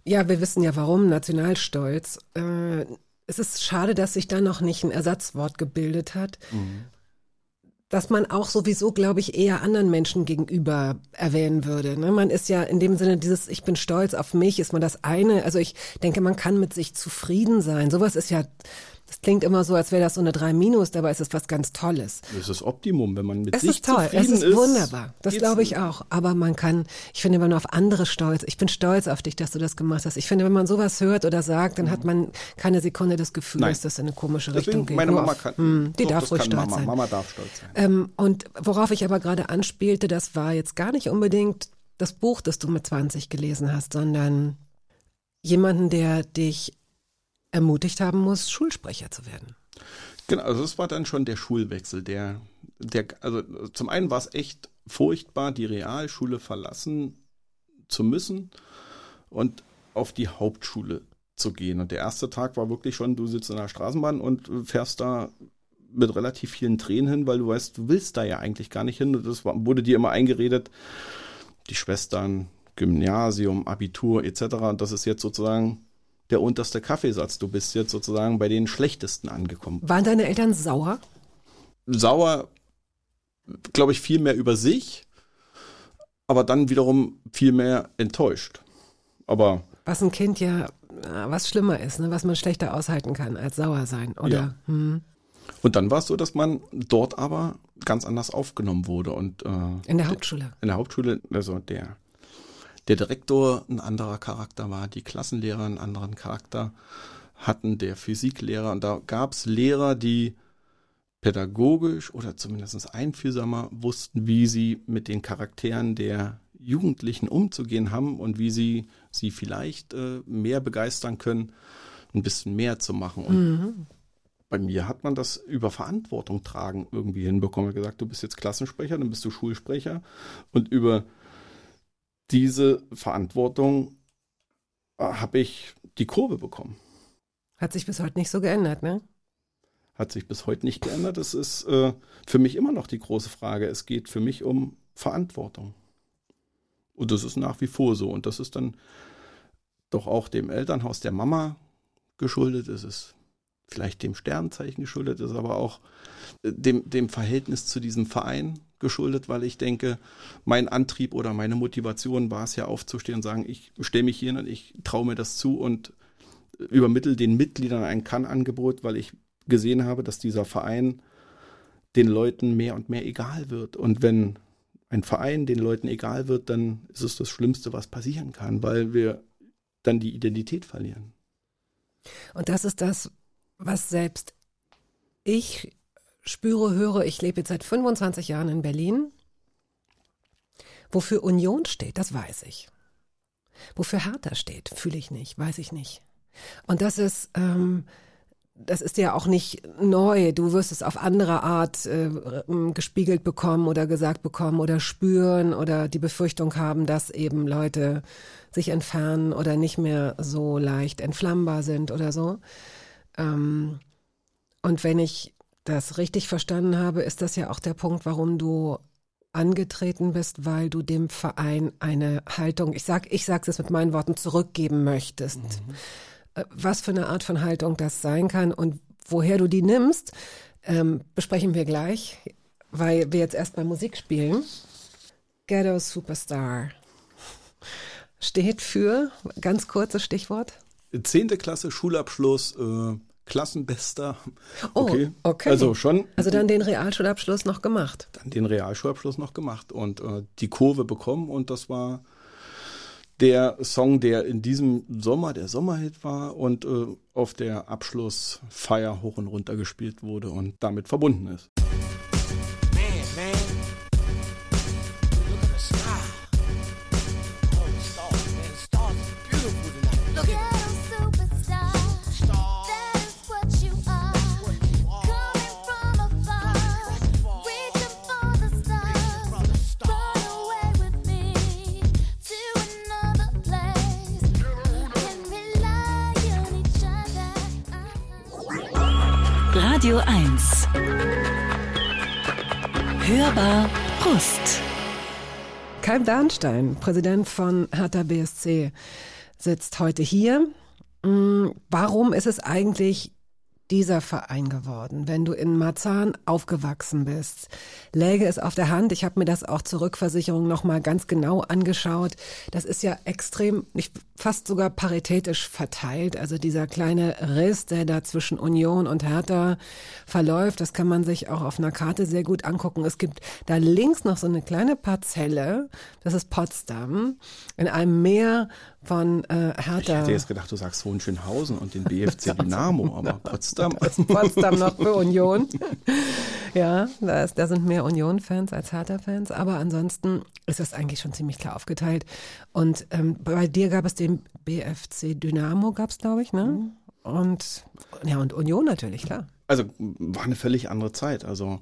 Ja, wir wissen ja warum, Nationalstolz. Äh, es ist schade, dass sich da noch nicht ein Ersatzwort gebildet hat. Mhm. Das man auch sowieso, glaube ich, eher anderen Menschen gegenüber erwähnen würde. Ne? Man ist ja in dem Sinne dieses, ich bin stolz auf mich, ist man das eine. Also ich denke, man kann mit sich zufrieden sein. Sowas ist ja das klingt immer so, als wäre das so eine 3 Minus, dabei ist es was ganz Tolles. Das ist das Optimum, wenn man mit es sich ist toll, zufrieden ist. Es ist wunderbar. Das glaube ich auch. Aber man kann, ich finde, wenn man auf andere stolz, ich bin stolz auf dich, dass du das gemacht hast. Ich finde, wenn man sowas hört oder sagt, dann hat man keine Sekunde das Gefühl, Nein. dass das in eine komische Deswegen, Richtung geht. Meine Mama auf, kann, mh, die doch, darf ruhig stolz Mama. sein. Mama darf stolz sein. Ähm, und worauf ich aber gerade anspielte, das war jetzt gar nicht unbedingt das Buch, das du mit 20 gelesen hast, sondern jemanden, der dich ermutigt haben muss, Schulsprecher zu werden. Genau, also das war dann schon der Schulwechsel, der, der, also zum einen war es echt furchtbar, die Realschule verlassen zu müssen und auf die Hauptschule zu gehen. Und der erste Tag war wirklich schon, du sitzt in der Straßenbahn und fährst da mit relativ vielen Tränen hin, weil du weißt, du willst da ja eigentlich gar nicht hin. Und das wurde dir immer eingeredet, die Schwestern, Gymnasium, Abitur etc. Und das ist jetzt sozusagen der unterste Kaffeesatz. Du bist jetzt sozusagen bei den schlechtesten angekommen. Waren deine Eltern sauer? Sauer, glaube ich, viel mehr über sich, aber dann wiederum viel mehr enttäuscht. Aber. Was ein Kind ja, was schlimmer ist, ne? was man schlechter aushalten kann als sauer sein, oder? Ja. Hm. Und dann war es so, dass man dort aber ganz anders aufgenommen wurde. Und, äh, in der Hauptschule? In der Hauptschule, also der der Direktor ein anderer Charakter war, die Klassenlehrer einen anderen Charakter hatten, der Physiklehrer. Und da gab es Lehrer, die pädagogisch oder zumindest einfühlsamer wussten, wie sie mit den Charakteren der Jugendlichen umzugehen haben und wie sie sie vielleicht äh, mehr begeistern können, ein bisschen mehr zu machen. Und mhm. bei mir hat man das über Verantwortung tragen irgendwie hinbekommen. Er gesagt, du bist jetzt Klassensprecher, dann bist du Schulsprecher und über diese Verantwortung äh, habe ich die Kurve bekommen. Hat sich bis heute nicht so geändert, ne? Hat sich bis heute nicht geändert. Das ist äh, für mich immer noch die große Frage. Es geht für mich um Verantwortung. Und das ist nach wie vor so. Und das ist dann doch auch dem Elternhaus der Mama geschuldet. Es ist vielleicht dem Sternzeichen geschuldet, es ist aber auch äh, dem, dem Verhältnis zu diesem Verein geschuldet, weil ich denke, mein Antrieb oder meine Motivation war es ja aufzustehen und sagen, ich stelle mich hier und ich traue mir das zu und übermittle den Mitgliedern ein Kann-Angebot, weil ich gesehen habe, dass dieser Verein den Leuten mehr und mehr egal wird. Und wenn ein Verein den Leuten egal wird, dann ist es das Schlimmste, was passieren kann, weil wir dann die Identität verlieren. Und das ist das, was selbst ich spüre, höre, ich lebe jetzt seit 25 Jahren in Berlin. Wofür Union steht, das weiß ich. Wofür Hertha steht, fühle ich nicht, weiß ich nicht. Und das ist, ähm, das ist ja auch nicht neu. Du wirst es auf andere Art äh, gespiegelt bekommen oder gesagt bekommen oder spüren oder die Befürchtung haben, dass eben Leute sich entfernen oder nicht mehr so leicht entflammbar sind oder so. Ähm, und wenn ich das richtig verstanden habe, ist das ja auch der Punkt, warum du angetreten bist, weil du dem Verein eine Haltung, ich sag, ich sag's es mit meinen Worten, zurückgeben möchtest. Mhm. Äh, was für eine Art von Haltung das sein kann und woher du die nimmst, ähm, besprechen wir gleich, weil wir jetzt erstmal Musik spielen. Ghetto Superstar steht für, ganz kurzes Stichwort. Zehnte Klasse, Schulabschluss, äh, Klassenbester. Okay. Oh, okay. Also schon. Also dann den Realschulabschluss noch gemacht. Dann den Realschulabschluss noch gemacht und äh, die Kurve bekommen und das war der Song, der in diesem Sommer der Sommerhit war und äh, auf der Abschlussfeier hoch und runter gespielt wurde und damit verbunden ist. Kai Bernstein, Präsident von Hertha BSC, sitzt heute hier. Hm, warum ist es eigentlich dieser Verein geworden, wenn du in Marzahn aufgewachsen bist? Läge es auf der Hand, ich habe mir das auch zur Rückversicherung nochmal ganz genau angeschaut. Das ist ja extrem, nicht fast sogar paritätisch verteilt. Also dieser kleine Riss, der da zwischen Union und Hertha verläuft, das kann man sich auch auf einer Karte sehr gut angucken. Es gibt da links noch so eine kleine Parzelle, das ist Potsdam, in einem Meer von äh, Hertha. Ich hätte jetzt gedacht, du sagst Hohenschönhausen und den BFC Dynamo, aber Potsdam. Potsdam noch für Union. ja, da, ist, da sind mehr Union-Fans als Hertha-Fans, aber ansonsten ist das eigentlich schon ziemlich klar aufgeteilt. Und ähm, bei dir gab es den BFC Dynamo, gab es, glaube ich, ne? Und ja, und Union natürlich, klar. Also war eine völlig andere Zeit. Also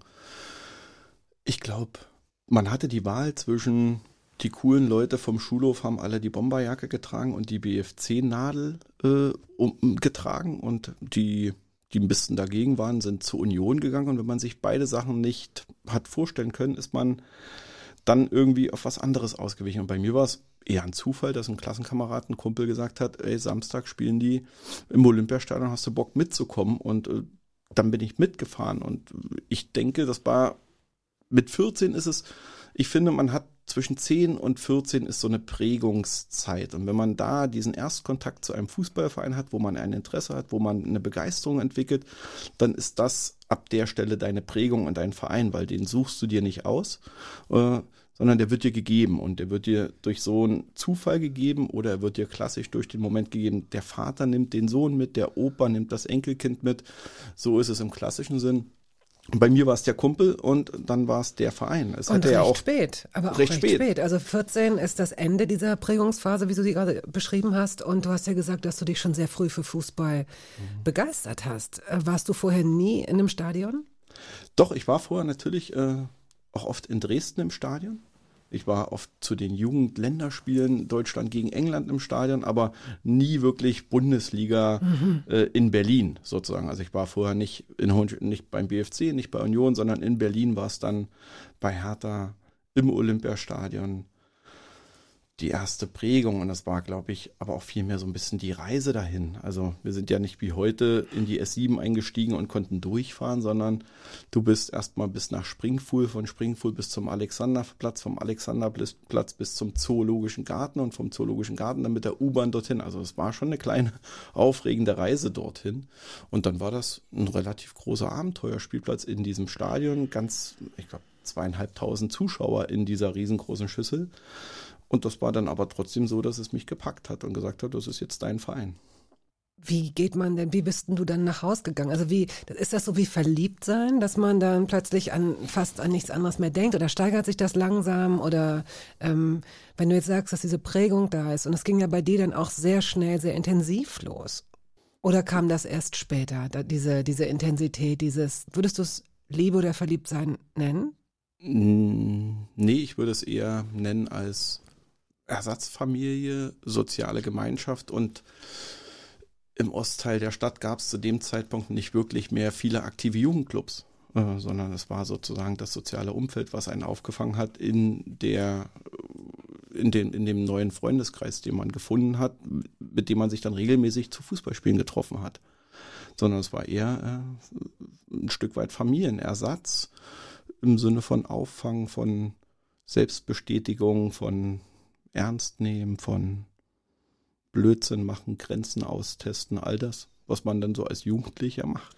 ich glaube, man hatte die Wahl zwischen die coolen Leute vom Schulhof haben alle die Bomberjacke getragen und die BFC-Nadel äh, um, getragen und die, die ein bisschen dagegen waren, sind zur Union gegangen. Und wenn man sich beide Sachen nicht hat vorstellen können, ist man dann irgendwie auf was anderes ausgewichen. Und bei mir war es eher ein Zufall, dass ein Klassenkamerad, ein Kumpel gesagt hat, ey, Samstag spielen die im Olympiastadion, hast du Bock mitzukommen? Und äh, dann bin ich mitgefahren. Und ich denke, das war mit 14 ist es, ich finde, man hat zwischen 10 und 14 ist so eine Prägungszeit. Und wenn man da diesen Erstkontakt zu einem Fußballverein hat, wo man ein Interesse hat, wo man eine Begeisterung entwickelt, dann ist das ab der Stelle deine Prägung und dein Verein, weil den suchst du dir nicht aus, äh, sondern der wird dir gegeben und der wird dir durch so einen Zufall gegeben oder er wird dir klassisch durch den Moment gegeben, der Vater nimmt den Sohn mit, der Opa nimmt das Enkelkind mit. So ist es im klassischen Sinn. Bei mir war es der Kumpel und dann war es der Verein. Es und recht ja auch spät, aber auch recht, recht spät. spät. Also 14 ist das Ende dieser Prägungsphase, wie du sie gerade beschrieben hast. Und du hast ja gesagt, dass du dich schon sehr früh für Fußball mhm. begeistert hast. Äh, warst du vorher nie in einem Stadion? Doch, ich war vorher natürlich äh, auch oft in Dresden im Stadion. Ich war oft zu den Jugendländerspielen Deutschland gegen England im Stadion, aber nie wirklich Bundesliga mhm. äh, in Berlin sozusagen. Also ich war vorher nicht, in, nicht beim BFC, nicht bei Union, sondern in Berlin war es dann bei Hertha im Olympiastadion die erste Prägung und das war, glaube ich, aber auch vielmehr so ein bisschen die Reise dahin. Also wir sind ja nicht wie heute in die S7 eingestiegen und konnten durchfahren, sondern du bist erstmal bis nach Springfuhl, von Springfuhl bis zum Alexanderplatz, vom Alexanderplatz bis zum Zoologischen Garten und vom Zoologischen Garten dann mit der U-Bahn dorthin. Also es war schon eine kleine aufregende Reise dorthin. Und dann war das ein relativ großer Abenteuerspielplatz in diesem Stadion, ganz, ich glaube, zweieinhalbtausend Zuschauer in dieser riesengroßen Schüssel. Und das war dann aber trotzdem so, dass es mich gepackt hat und gesagt hat, das ist jetzt dein Verein. wie geht man denn, wie bist denn du dann nach Haus gegangen? Also wie, ist das so wie verliebt sein, dass man dann plötzlich an fast an nichts anderes mehr denkt oder steigert sich das langsam oder ähm, wenn du jetzt sagst, dass diese Prägung da ist und es ging ja bei dir dann auch sehr schnell, sehr intensiv los. Oder kam das erst später, diese, diese Intensität, dieses, würdest du es Liebe oder Verliebtsein nennen? Nee, ich würde es eher nennen als Ersatzfamilie, soziale Gemeinschaft und im Ostteil der Stadt gab es zu dem Zeitpunkt nicht wirklich mehr viele aktive Jugendclubs, äh, sondern es war sozusagen das soziale Umfeld, was einen aufgefangen hat in der in dem, in dem neuen Freundeskreis, den man gefunden hat, mit dem man sich dann regelmäßig zu Fußballspielen getroffen hat. Sondern es war eher äh, ein Stück weit Familienersatz im Sinne von Auffangen, von Selbstbestätigung, von Ernstnehmen, von Blödsinn machen, Grenzen austesten, all das, was man dann so als Jugendlicher macht.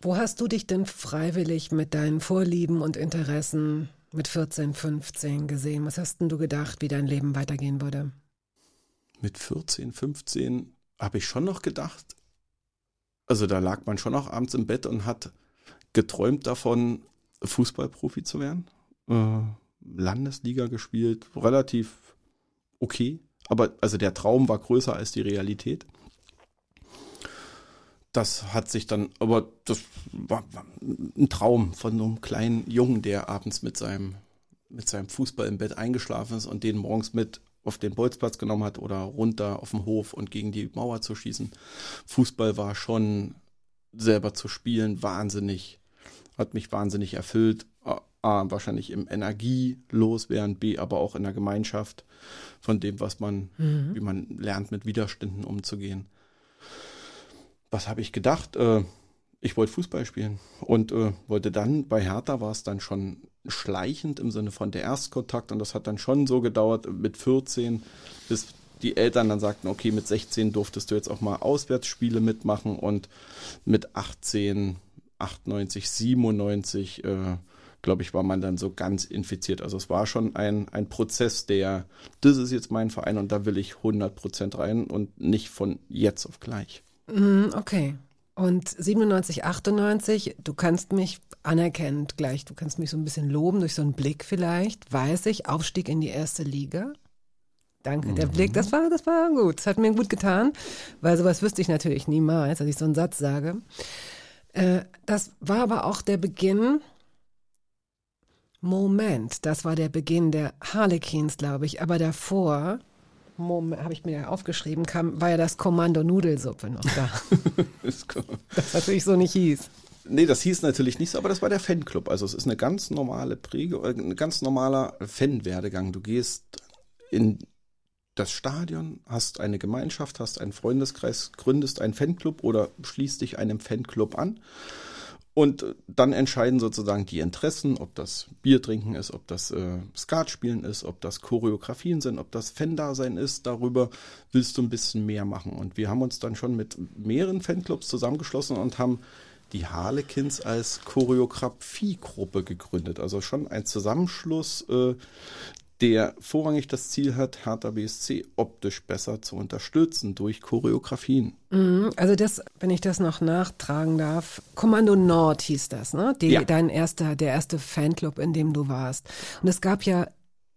Wo hast du dich denn freiwillig mit deinen Vorlieben und Interessen mit 14, 15 gesehen? Was hast denn du gedacht, wie dein Leben weitergehen würde? Mit 14, 15 habe ich schon noch gedacht, also da lag man schon noch abends im Bett und hat geträumt davon, Fußballprofi zu werden. Äh, Landesliga gespielt, relativ okay. Aber also der Traum war größer als die Realität. Das hat sich dann, aber das war, ein Traum von so einem kleinen Jungen, der abends mit seinem, mit seinem Fußball im Bett eingeschlafen ist und den morgens mit auf den Bolzplatz genommen hat oder runter auf dem Hof und gegen die Mauer zu schießen. Fußball war schon selber zu spielen wahnsinnig, hat mich wahnsinnig erfüllt. A, wahrscheinlich im Energie loswerden, B, aber auch in der Gemeinschaft von dem, was man, mhm. wie man lernt, mit Widerständen umzugehen. Was habe ich gedacht? Äh, ich wollte Fußball spielen und äh, wollte dann, bei Hertha war es dann schon schleichend im Sinne von der Erstkontakt und das hat dann schon so gedauert mit 14, bis die Eltern dann sagten, okay, mit 16 durftest du jetzt auch mal Auswärtsspiele mitmachen und mit 18, 98, 97 äh, glaube ich, war man dann so ganz infiziert. Also es war schon ein, ein Prozess, der, das ist jetzt mein Verein und da will ich 100 Prozent rein und nicht von jetzt auf gleich. Mhm, okay. Und 97, 98, du kannst mich anerkennend gleich, du kannst mich so ein bisschen loben durch so einen Blick vielleicht, weiß ich, Aufstieg in die erste Liga. Danke, der mhm. Blick, das war, das war gut, das hat mir gut getan, weil sowas wüsste ich natürlich niemals, als ich so einen Satz sage. Äh, das war aber auch der Beginn Moment, das war der Beginn der Harlequins, glaube ich. Aber davor, habe ich mir ja aufgeschrieben, kam, war ja das Kommando Nudelsuppe noch da. das natürlich so nicht hieß. Nee, das hieß natürlich nicht so, aber das war der Fanclub. Also es ist eine ganz normale Präge, äh, ein ganz normaler Fanwerdegang. Du gehst in das Stadion, hast eine Gemeinschaft, hast einen Freundeskreis, gründest einen Fanclub oder schließt dich einem Fanclub an und dann entscheiden sozusagen die Interessen, ob das Bier trinken ist, ob das äh, Skat spielen ist, ob das Choreografien sind, ob das Fan-Dasein ist. Darüber willst du ein bisschen mehr machen. Und wir haben uns dann schon mit mehreren Fanclubs zusammengeschlossen und haben die Harlequins als Choreografiegruppe gegründet. Also schon ein Zusammenschluss äh, der vorrangig das Ziel hat, Hertha BSC optisch besser zu unterstützen durch Choreografien. Mhm, also das, wenn ich das noch nachtragen darf, Kommando Nord hieß das, ne? Die, ja. Dein erster, der erste Fanclub, in dem du warst. Und es gab ja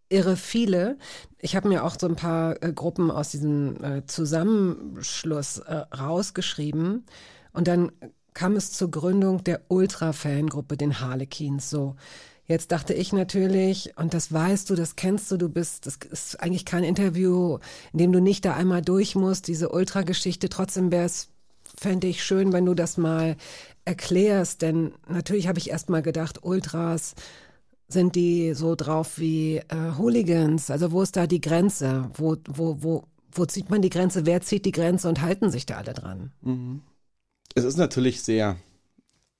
irre viele. Ich habe mir auch so ein paar äh, Gruppen aus diesem äh, Zusammenschluss äh, rausgeschrieben. Und dann kam es zur Gründung der Ultra-Fangruppe, den Harlequins. So, Jetzt dachte ich natürlich, und das weißt du, das kennst du, du bist, das ist eigentlich kein Interview, in dem du nicht da einmal durch musst, diese Ultrageschichte. Trotzdem wäre es, fände ich schön, wenn du das mal erklärst, denn natürlich habe ich erst mal gedacht, Ultras, sind die so drauf wie äh, Hooligans? Also wo ist da die Grenze? Wo, wo, wo, wo zieht man die Grenze? Wer zieht die Grenze und halten sich da alle dran? Mhm. Es ist natürlich sehr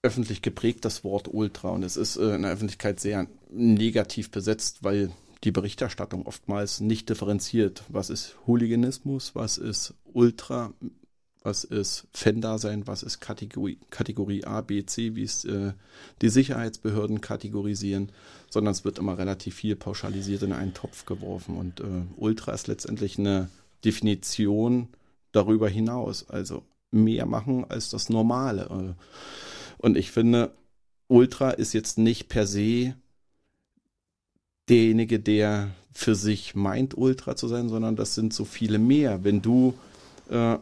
öffentlich geprägt, das Wort Ultra. Und es ist äh, in der Öffentlichkeit sehr negativ besetzt, weil die Berichterstattung oftmals nicht differenziert. Was ist Hooliganismus? Was ist Ultra? Was ist Fan-Dasein? Was ist Kategorie, Kategorie A, B, C, wie es äh, die Sicherheitsbehörden kategorisieren? Sondern es wird immer relativ viel pauschalisiert in einen Topf geworfen. Und äh, Ultra ist letztendlich eine Definition darüber hinaus. Also mehr machen als das Normale. Und ich finde, Ultra ist jetzt nicht per se derjenige, der für sich meint, Ultra zu sein, sondern das sind so viele mehr. Wenn du äh,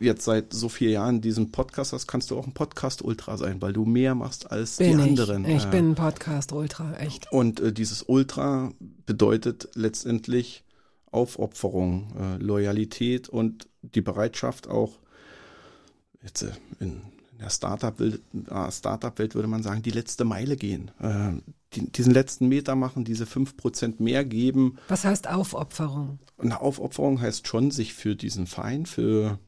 jetzt seit so vielen Jahren diesen Podcast hast, kannst du auch ein Podcast-Ultra sein, weil du mehr machst als bin die ich. anderen. Ich Äh, bin ein Podcast-Ultra, echt. und äh, dieses Ultra bedeutet letztendlich Aufopferung, äh, Loyalität und die Bereitschaft auch, jetzt äh, in, in der Startup-Welt äh, Startup würde man sagen, die letzte Meile gehen. Äh, die, diesen letzten Meter machen, diese 5% mehr geben. Was heißt Aufopferung? Eine Aufopferung heißt schon, sich für diesen Verein, für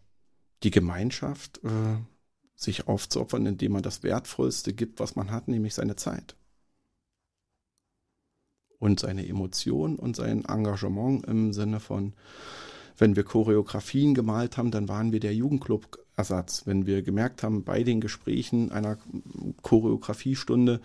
die Gemeinschaft, äh, sich aufzuopfern, indem man das Wertvollste gibt, was man hat, nämlich seine Zeit und seine Emotion und sein Engagement im Sinne von, wenn wir Choreografien gemalt haben, dann waren wir der Jugendclub-Ersatz. Wenn wir gemerkt haben, bei den Gesprächen einer Choreografiestunde,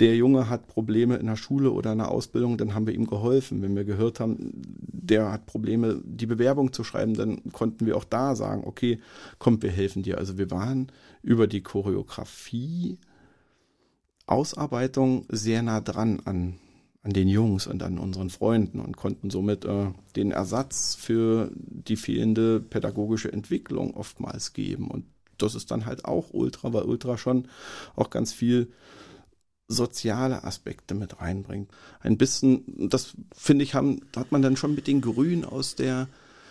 der Junge hat Probleme in der Schule oder in der Ausbildung, dann haben wir ihm geholfen. Wenn wir gehört haben, der hat Probleme, die Bewerbung zu schreiben, dann konnten wir auch da sagen, okay, komm, wir helfen dir. Also wir waren über die Choreografie Ausarbeitung sehr nah dran an an den Jungs und an unseren Freunden und konnten somit äh, den Ersatz für die fehlende pädagogische Entwicklung oftmals geben. Und das ist dann halt auch Ultra, weil Ultra schon auch ganz viel soziale Aspekte mit reinbringt. Ein bisschen, das finde ich, haben, hat man dann schon mit den Grünen aus der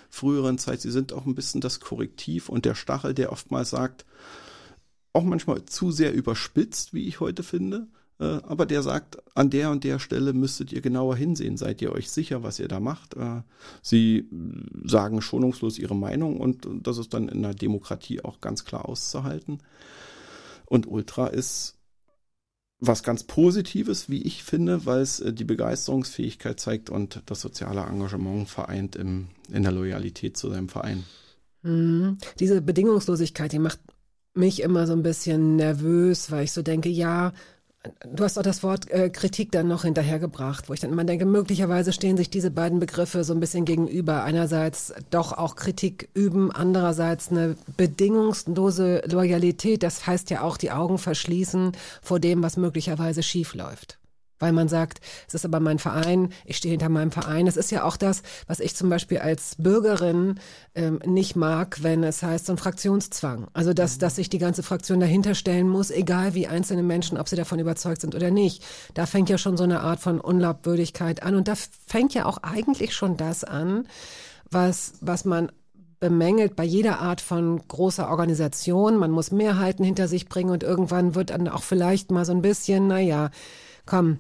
früheren Zeit, sie sind auch ein bisschen das Korrektiv und der Stachel, der oftmals sagt, auch manchmal zu sehr überspitzt, wie ich heute finde, aber der sagt, an der und der Stelle müsstet ihr genauer hinsehen. Seid ihr euch sicher, was ihr da macht? Äh, sie sagen schonungslos ihre Meinung und das ist dann in der Demokratie auch ganz klar auszuhalten. Und Ultra ist was ganz Positives, wie ich finde, weil es äh, die Begeisterungsfähigkeit zeigt und das soziale Engagement vereint im, in der Loyalität zu seinem Verein. Mhm. Diese Bedingungslosigkeit, die macht mich immer so ein bisschen nervös, weil ich so denke, ja, Du hast auch das Wort äh, Kritik dann noch hinterhergebracht, wo ich dann immer denke, möglicherweise stehen sich diese beiden Begriffe so ein bisschen gegenüber. Einerseits doch auch Kritik üben, andererseits eine bedingungslose Loyalität. Das heißt ja auch die Augen verschließen vor dem, was möglicherweise schief läuft weil man sagt, es ist aber mein Verein, ich stehe hinter meinem Verein. Es ist ja auch das, was ich zum Beispiel als Bürgerin ähm, nicht mag, wenn es heißt so ein Fraktionszwang. Also dass, dass sich die ganze Fraktion dahinter stellen muss, egal wie einzelne Menschen, ob sie davon überzeugt sind oder nicht. Da fängt ja schon so eine Art von Unglaubwürdigkeit an und da fängt ja auch eigentlich schon das an, was, was man bemängelt bei jeder Art von großer Organisation. Man muss Mehrheiten hinter sich bringen und irgendwann wird dann auch vielleicht mal so ein bisschen, naja, komm,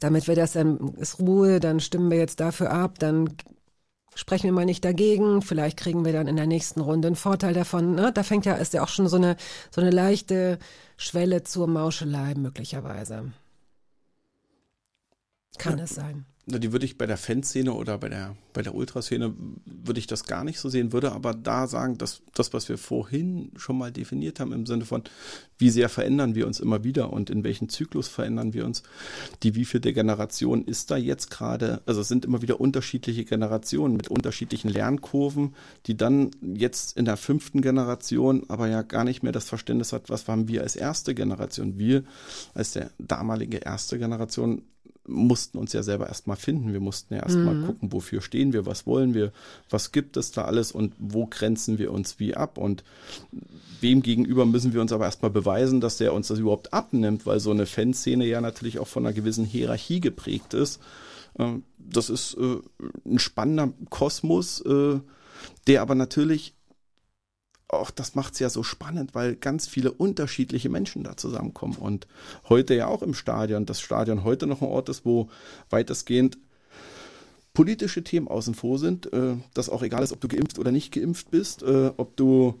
damit wir das dann ist Ruhe, dann stimmen wir jetzt dafür ab, dann sprechen wir mal nicht dagegen, vielleicht kriegen wir dann in der nächsten Runde einen Vorteil davon. Ne? Da fängt ja, ist ja auch schon so eine, so eine leichte Schwelle zur Mauschelei möglicherweise. Kann ja. es sein. Die würde ich bei der Fanszene oder bei der, bei der Ultraszene würde ich das gar nicht so sehen, würde aber da sagen, dass das, was wir vorhin schon mal definiert haben im Sinne von, wie sehr verändern wir uns immer wieder und in welchem Zyklus verändern wir uns, die wievielte Generation ist da jetzt gerade, also es sind immer wieder unterschiedliche Generationen mit unterschiedlichen Lernkurven, die dann jetzt in der fünften Generation aber ja gar nicht mehr das Verständnis hat, was waren wir als erste Generation. Wir als der damalige erste Generation mussten uns ja selber erstmal finden. Wir mussten ja erstmal mhm. gucken, wofür stehen wir, was wollen wir, was gibt es da alles und wo grenzen wir uns wie ab und wem gegenüber müssen wir uns aber erstmal beweisen, dass der uns das überhaupt abnimmt, weil so eine Fanszene ja natürlich auch von einer gewissen Hierarchie geprägt ist. Ähm, das ist äh, ein spannender Kosmos, äh, der aber natürlich auch das macht es ja so spannend, weil ganz viele unterschiedliche Menschen da zusammenkommen. Und heute ja auch im Stadion, das Stadion heute noch ein Ort ist, wo weitestgehend politische Themen außen vor sind, äh, dass auch egal ist, ob du geimpft oder nicht geimpft bist, äh, ob du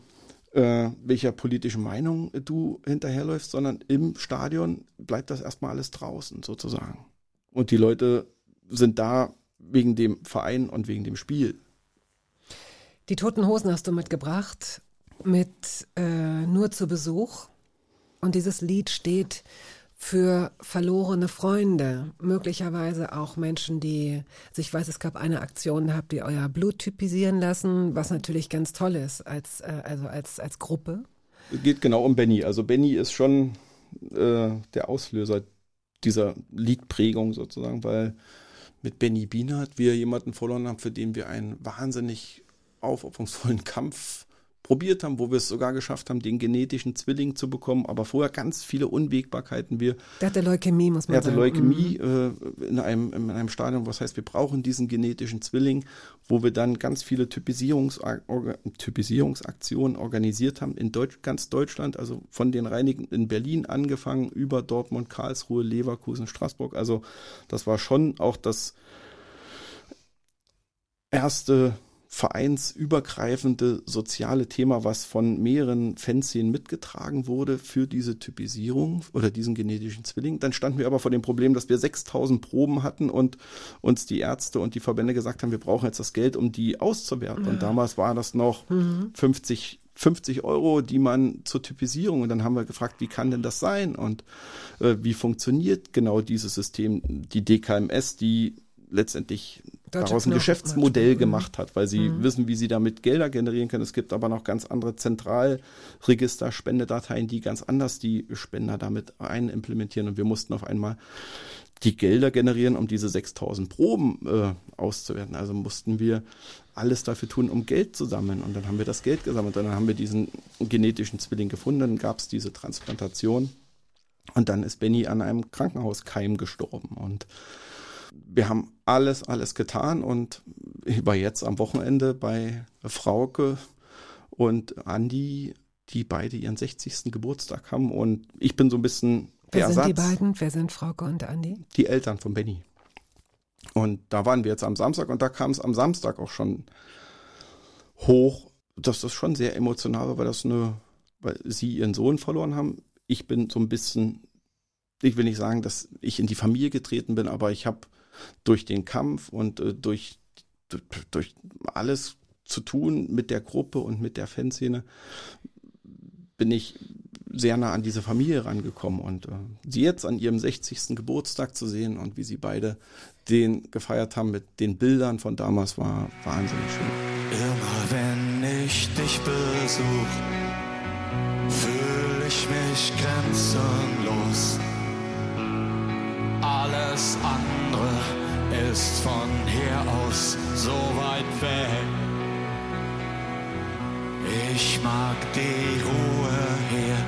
äh, welcher politischen Meinung du hinterherläufst, sondern im Stadion bleibt das erstmal alles draußen sozusagen. Und die Leute sind da wegen dem Verein und wegen dem Spiel. Die Toten Hosen hast du mitgebracht mit äh, Nur zu Besuch. Und dieses Lied steht für verlorene Freunde, möglicherweise auch Menschen, die, also ich weiß, es gab eine Aktion, da habt ihr euer Blut typisieren lassen, was natürlich ganz toll ist als, äh, also als, als Gruppe. Geht genau um Benny. Also Benny ist schon äh, der Auslöser dieser Liedprägung sozusagen, weil mit Benny Bienert wir jemanden verloren haben, für den wir einen wahnsinnig aufopferungsvollen Kampf probiert haben, wo wir es sogar geschafft haben, den genetischen Zwilling zu bekommen, aber vorher ganz viele Unwägbarkeiten. Wir, der hatte Leukämie, muss man sagen. Er hatte Leukämie mhm. äh, in, einem, in einem Stadium, was heißt, wir brauchen diesen genetischen Zwilling, wo wir dann ganz viele Typisierungs Typisierungsaktionen organisiert haben in Deutsch, ganz Deutschland, also von den Reinigen in Berlin angefangen, über Dortmund, Karlsruhe, Leverkusen, Straßburg. Also das war schon auch das erste vereinsübergreifende soziale Thema, was von mehreren Fanszenen mitgetragen wurde für diese Typisierung oder diesen genetischen Zwilling. Dann standen wir aber vor dem Problem, dass wir 6000 Proben hatten und uns die Ärzte und die Verbände gesagt haben, wir brauchen jetzt das Geld, um die auszuwerten. Ja. Und damals war das noch mhm. 50 50 Euro, die man zur Typisierung. Und dann haben wir gefragt, wie kann denn das sein? Und äh, wie funktioniert genau dieses System? Die DKMS, die letztendlich daraus ein Geschäftsmodell gemacht hat, weil sie mhm. wissen, wie sie damit Gelder generieren können. Es gibt aber noch ganz andere Zentralregister, Spendedateien, die ganz anders die Spender damit ein implementieren. Und wir mussten auf einmal die Gelder generieren, um diese 6000 Proben äh, auszuwerten. Also mussten wir alles dafür tun, um Geld zu sammeln. Und dann haben wir das Geld gesammelt und dann haben wir diesen genetischen Zwilling gefunden. Dann gab es diese Transplantation. Und dann ist Benny an einem Krankenhauskeim gestorben. Und wir haben alles, alles getan und ich war jetzt am Wochenende bei Frauke und Andi, die beide ihren 60. Geburtstag haben und ich bin so ein bisschen Wer sind die beiden? Wer sind Frauke und Andi? Die Eltern von Benny. Und da waren wir jetzt am Samstag und da kam es am Samstag auch schon hoch, dass das schon sehr emotional war, weil das eine, weil sie ihren Sohn verloren haben. Ich bin so ein bisschen, ich will nicht sagen, dass ich in die Familie getreten bin, aber ich habe durch den Kampf und äh, durch, durch alles zu tun mit der Gruppe und mit der Fanszene bin ich sehr nah an diese Familie rangekommen und äh, sie jetzt an ihrem 60. Geburtstag zu sehen und wie sie beide den gefeiert haben mit den Bildern von damals war wahnsinnig schön. Immer wenn ich dich besuch, fühle ich mich grenzenlos alles andere ist von hier aus so weit weg. Ich mag die Ruhe hier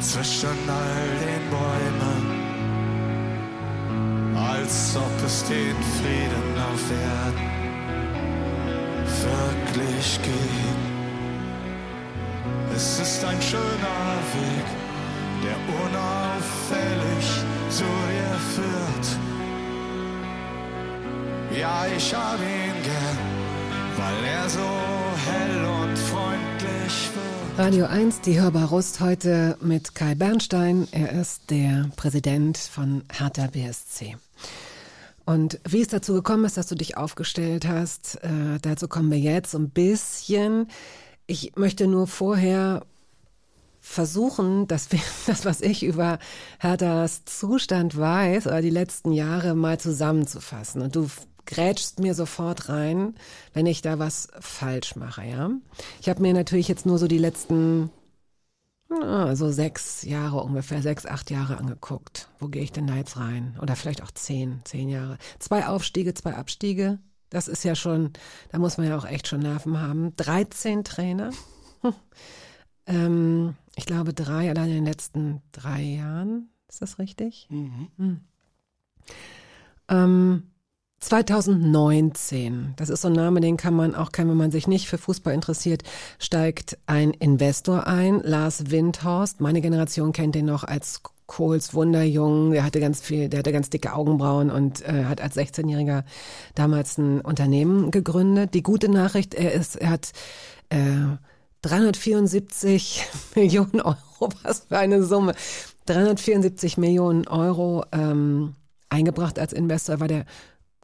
zwischen all den Bäumen, als ob es den Frieden auf Erden wirklich gibt. Es ist ein schöner Weg, der unauffällig zu dir führt. Ja, ich hab ihn gern, weil er so hell und freundlich wird. Radio 1, die Hörbar Rust heute mit Kai Bernstein. Er ist der Präsident von Hertha BSC. Und wie es dazu gekommen ist, dass du dich aufgestellt hast, äh, dazu kommen wir jetzt ein bisschen. Ich möchte nur vorher versuchen, dass wir das, was ich über Herthas Zustand weiß, oder die letzten Jahre mal zusammenzufassen. Und du grätschst mir sofort rein, wenn ich da was falsch mache, ja. Ich habe mir natürlich jetzt nur so die letzten na, so sechs Jahre ungefähr, sechs, acht Jahre angeguckt. Wo gehe ich denn da jetzt rein? Oder vielleicht auch zehn, zehn Jahre. Zwei Aufstiege, zwei Abstiege. Das ist ja schon, da muss man ja auch echt schon Nerven haben. 13 Trainer. ähm, ich glaube, drei allein in den letzten drei Jahren. Ist das richtig? Mhm. Hm. Ähm, 2019, das ist so ein Name, den kann man auch kennen, wenn man sich nicht für Fußball interessiert, steigt ein Investor ein, Lars Windhorst. Meine Generation kennt den noch als Kohls Wunderjungen. Der hatte ganz viel, der hatte ganz dicke Augenbrauen und äh, hat als 16-Jähriger damals ein Unternehmen gegründet. Die gute Nachricht, er ist, er hat äh, 374 Millionen Euro, was für eine Summe. 374 Millionen Euro ähm, eingebracht als Investor, war der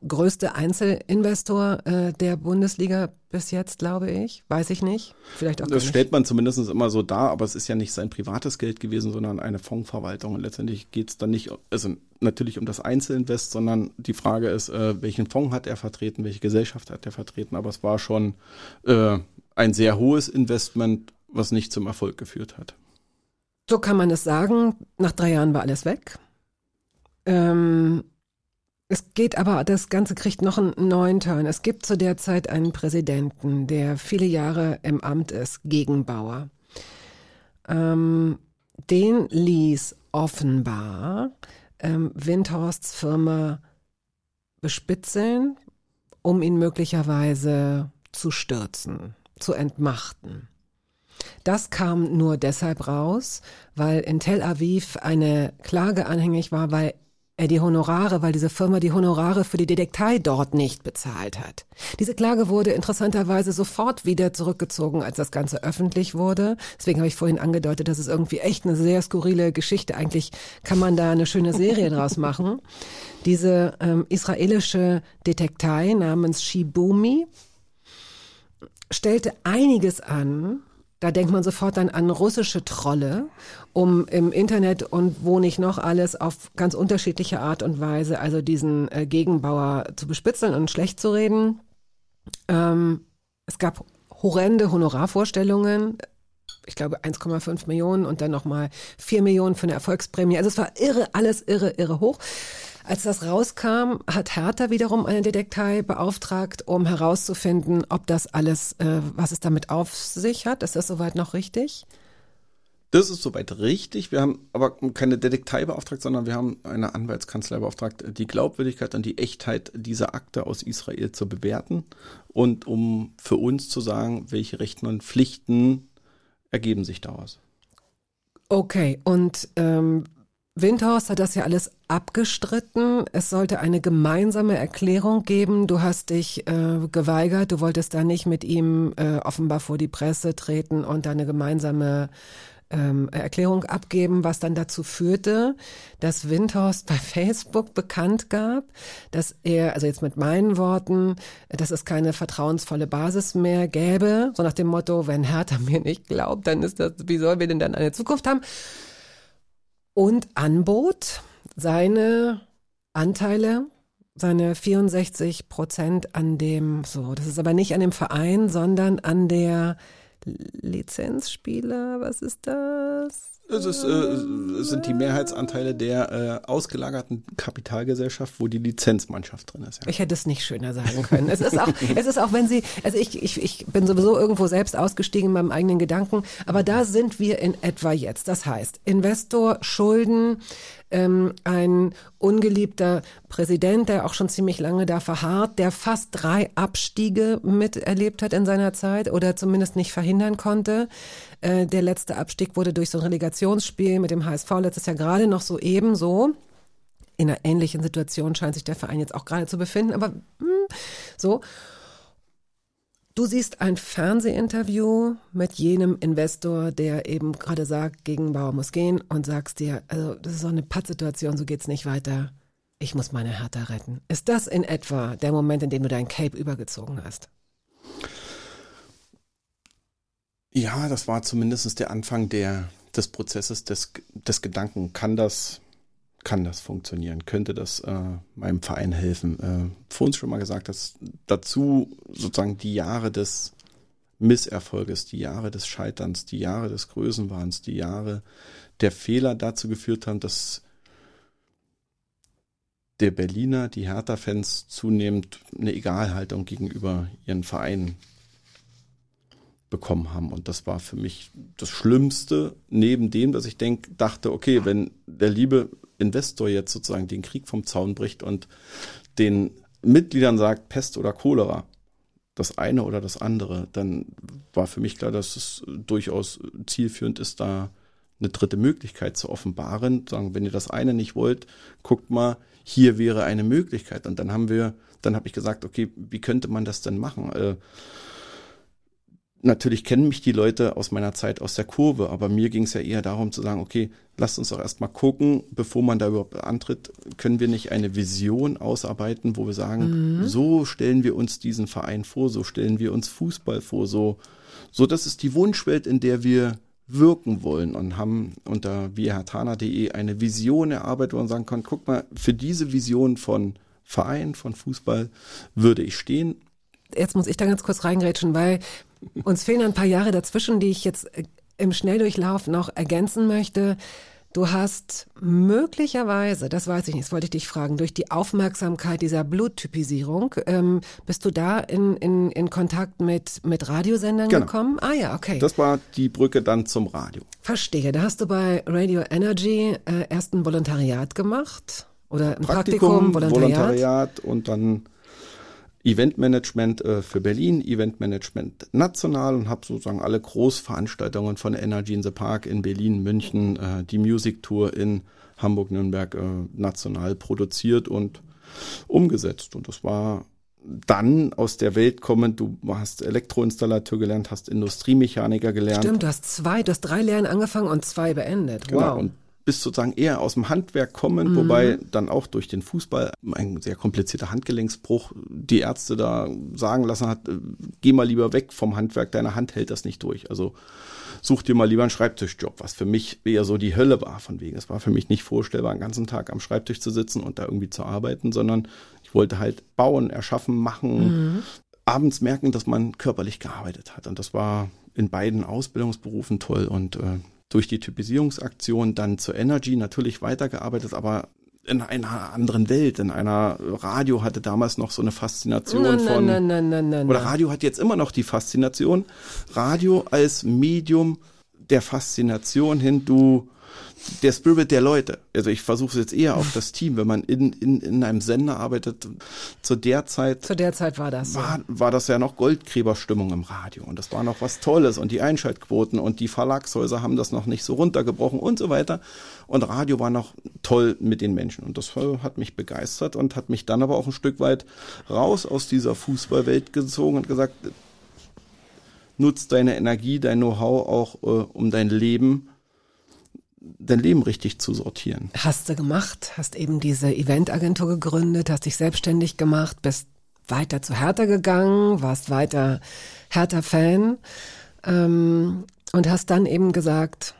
größte Einzelinvestor äh, der Bundesliga bis jetzt, glaube ich. Weiß ich nicht. Vielleicht auch Das stellt man zumindest immer so dar, aber es ist ja nicht sein privates Geld gewesen, sondern eine Fondsverwaltung. Und letztendlich geht es dann nicht, also natürlich um das Einzelinvest, sondern die Frage ist, äh, welchen Fonds hat er vertreten, welche Gesellschaft hat er vertreten. Aber es war schon äh, ein sehr hohes Investment, was nicht zum Erfolg geführt hat. So kann man es sagen. Nach drei Jahren war alles weg. Ähm, es geht aber, das Ganze kriegt noch einen neuen Turn. Es gibt zu der Zeit einen Präsidenten, der viele Jahre im Amt ist, Gegenbauer. Ähm, den ließ offenbar ähm, Windhorsts Firma bespitzeln, um ihn möglicherweise zu stürzen, zu entmachten. Das kam nur deshalb raus, weil in Tel Aviv eine Klage anhängig war, weil er die Honorare, weil diese Firma die Honorare für die Detektei dort nicht bezahlt hat. Diese Klage wurde interessanterweise sofort wieder zurückgezogen, als das Ganze öffentlich wurde. Deswegen habe ich vorhin angedeutet, das ist irgendwie echt eine sehr skurrile Geschichte. Eigentlich kann man da eine schöne Serie draus machen. Diese ähm, israelische Detektei namens Shibumi stellte einiges an, da denkt man sofort dann an russische Trolle, um im Internet und wo nicht noch alles auf ganz unterschiedliche Art und Weise, also diesen äh, Gegenbauer zu bespitzeln und schlecht zu reden. Ähm, es gab horrende Honorarvorstellungen. Ich glaube 1,5 Millionen und dann nochmal 4 Millionen für eine Erfolgsprämie. Also es war irre, alles irre, irre hoch. Als das rauskam, hat Hertha wiederum eine Detektei beauftragt, um herauszufinden, ob das alles, äh, was es damit auf sich hat. Ist das soweit noch richtig? Das ist soweit richtig. Wir haben aber keine Detektei beauftragt, sondern wir haben eine Anwaltskanzlei beauftragt, die Glaubwürdigkeit und die Echtheit dieser Akte aus Israel zu bewerten und um für uns zu sagen, welche Rechten und Pflichten ergeben sich daraus. Okay, und ähm, Windhorst hat das ja alles abgestritten. Es sollte eine gemeinsame Erklärung geben. Du hast dich äh, geweigert. Du wolltest da nicht mit ihm äh, offenbar vor die Presse treten und da eine gemeinsame ähm, Erklärung abgeben, was dann dazu führte, dass Windhorst bei Facebook bekannt gab, dass er, also jetzt mit meinen Worten, dass es keine vertrauensvolle Basis mehr gäbe, so nach dem Motto, wenn Hertha mir nicht glaubt, dann ist das, wie sollen wir denn dann eine Zukunft haben? Und anbot, seine Anteile, seine 64 Prozent an dem, so, das ist aber nicht an dem Verein, sondern an der Lizenzspieler, was ist das? Es, ist, äh, es sind die Mehrheitsanteile der äh, ausgelagerten Kapitalgesellschaft, wo die Lizenzmannschaft drin ist. Ja. Ich hätte es nicht schöner sagen können. es ist auch, es ist auch, wenn Sie, also ich, ich, ich bin sowieso irgendwo selbst ausgestiegen in meinem eigenen Gedanken, aber da sind wir in etwa jetzt. Das heißt, Investor, Schulden, ähm, ein ungeliebter Präsident, der auch schon ziemlich lange da verharrt, der fast drei Abstiege miterlebt hat in seiner Zeit oder zumindest nicht verhindern konnte. Äh, der letzte Abstieg wurde durch so ein Relegationsspiel mit dem HSV letztes Jahr gerade noch so ebenso. In einer ähnlichen Situation scheint sich der Verein jetzt auch gerade zu befinden, aber mh, hm, so. Du siehst ein Fernsehinterview mit jenem Investor, der eben gerade sagt, Gegenbauer muss gehen und sagst dir, also das ist so eine Pattsituation, so geht's nicht weiter. Ich muss meine Hertha retten. Ist das in etwa der Moment, in dem du dein Cape übergezogen hast? Ja, das war zumindest der Anfang der, des Prozesses des, des Gedanken. Kann das kann das funktionieren? Könnte das äh, meinem Verein helfen? Äh, vor uns schon mal gesagt, dass dazu sozusagen die Jahre des Misserfolges, die Jahre des Scheiterns, die Jahre des Größenwahns, die Jahre der Fehler dazu geführt haben, dass der Berliner, die Hertha-Fans zunehmend eine Egalhaltung gegenüber ihren Vereinen bekommen haben. Und das war für mich das Schlimmste, neben dem, dass ich denk, dachte, okay, wenn der liebe Investor jetzt sozusagen den Krieg vom Zaun bricht und den Mitgliedern sagt, Pest oder Cholera, das eine oder das andere, dann war für mich klar, dass es durchaus zielführend ist, da eine dritte Möglichkeit zu offenbaren. Sagen, wenn ihr das eine nicht wollt, guckt mal, hier wäre eine Möglichkeit. Und dann haben wir, dann habe ich gesagt, okay, wie könnte man das denn machen? Äh, natürlich kennen mich die Leute aus meiner Zeit aus der Kurve, aber mir ging es ja eher darum zu sagen, okay, lasst uns doch erstmal gucken, bevor man da überhaupt antritt, können wir nicht eine Vision ausarbeiten, wo wir sagen, mhm. so stellen wir uns diesen Verein vor, so stellen wir uns Fußball vor, so, so das ist die Wunschwelt, in der wir wirken wollen und haben unter wirhatana.de eine Vision erarbeitet, wo man sagen kann, guck mal, für diese Vision von Verein, von Fußball würde ich stehen. Jetzt muss ich da ganz kurz reingrätschen, weil uns fehlen ein paar Jahre dazwischen, die ich jetzt äh, im Schnelldurchlauf noch ergänzen möchte. Du hast möglicherweise, das weiß ich nicht, das wollte ich dich fragen, durch die Aufmerksamkeit dieser Bluttypisierung, ähm, bist du da in, in, in Kontakt mit, mit Radiosendern genau. gekommen? Ah ja, okay. Das war die Brücke dann zum Radio. Verstehe. Da hast du bei Radio Energy äh, erst ein Volontariat gemacht? Oder ein Praktikum, Praktikum Volontariat? Volontariat und dann Eventmanagement äh, für Berlin, Eventmanagement national und habe sozusagen alle Großveranstaltungen von Energy in the Park in Berlin, München, äh, die Music Tour in Hamburg, Nürnberg äh, national produziert und umgesetzt. Und das war dann aus der Welt kommend, du hast Elektroinstallateur gelernt, hast Industriemechaniker gelernt. Stimmt, du hast zwei, du hast drei Lehren angefangen und zwei beendet. Genau, wow. Und bist sozusagen eher aus dem Handwerk kommend, mhm. wobei dann auch durch den Fußball ein sehr komplizierter Handgelenksbruch die Ärzte da sagen lassen hat, äh, geh mal lieber weg vom Handwerk, deine Hand hält das nicht durch. Also such dir mal lieber einen Schreibtischjob, was für mich eher so die Hölle war von wegen. Es war für mich nicht vorstellbar, einen ganzen Tag am Schreibtisch zu sitzen und da irgendwie zu arbeiten, sondern ich wollte halt bauen, erschaffen, machen, mhm. abends merken, dass man körperlich gearbeitet hat. Und das war in beiden Ausbildungsberufen toll und äh, durch die Typisierungsaktion dann zur Energy natürlich weitergearbeitet, aber in einer anderen Welt, in einer Radio hatte damals noch so eine Faszination na, von na, na, oder Radio hat jetzt immer noch die Faszination. Radio als Medium der Faszination hin, du der Spirit der Leute. Also ich versuche es jetzt eher auf das Team, wenn man in, in, in einem Sender arbeitet. Zu der Zeit. Zu der Zeit war das. War, war das ja noch Goldgräberstimmung im Radio. Und das war noch was Tolles. Und die Einschaltquoten und die Verlagshäuser haben das noch nicht so runtergebrochen und so weiter. Und Radio war noch toll mit den Menschen. Und das hat mich begeistert und hat mich dann aber auch ein Stück weit raus aus dieser Fußballwelt gezogen und gesagt, nutzt deine Energie, dein Know-how auch äh, um dein Leben dein Leben richtig zu sortieren. Hast du gemacht, hast eben diese Eventagentur gegründet, hast dich selbstständig gemacht, bist weiter zu Hertha gegangen, warst weiter Hertha-Fan ähm, und hast dann eben gesagt,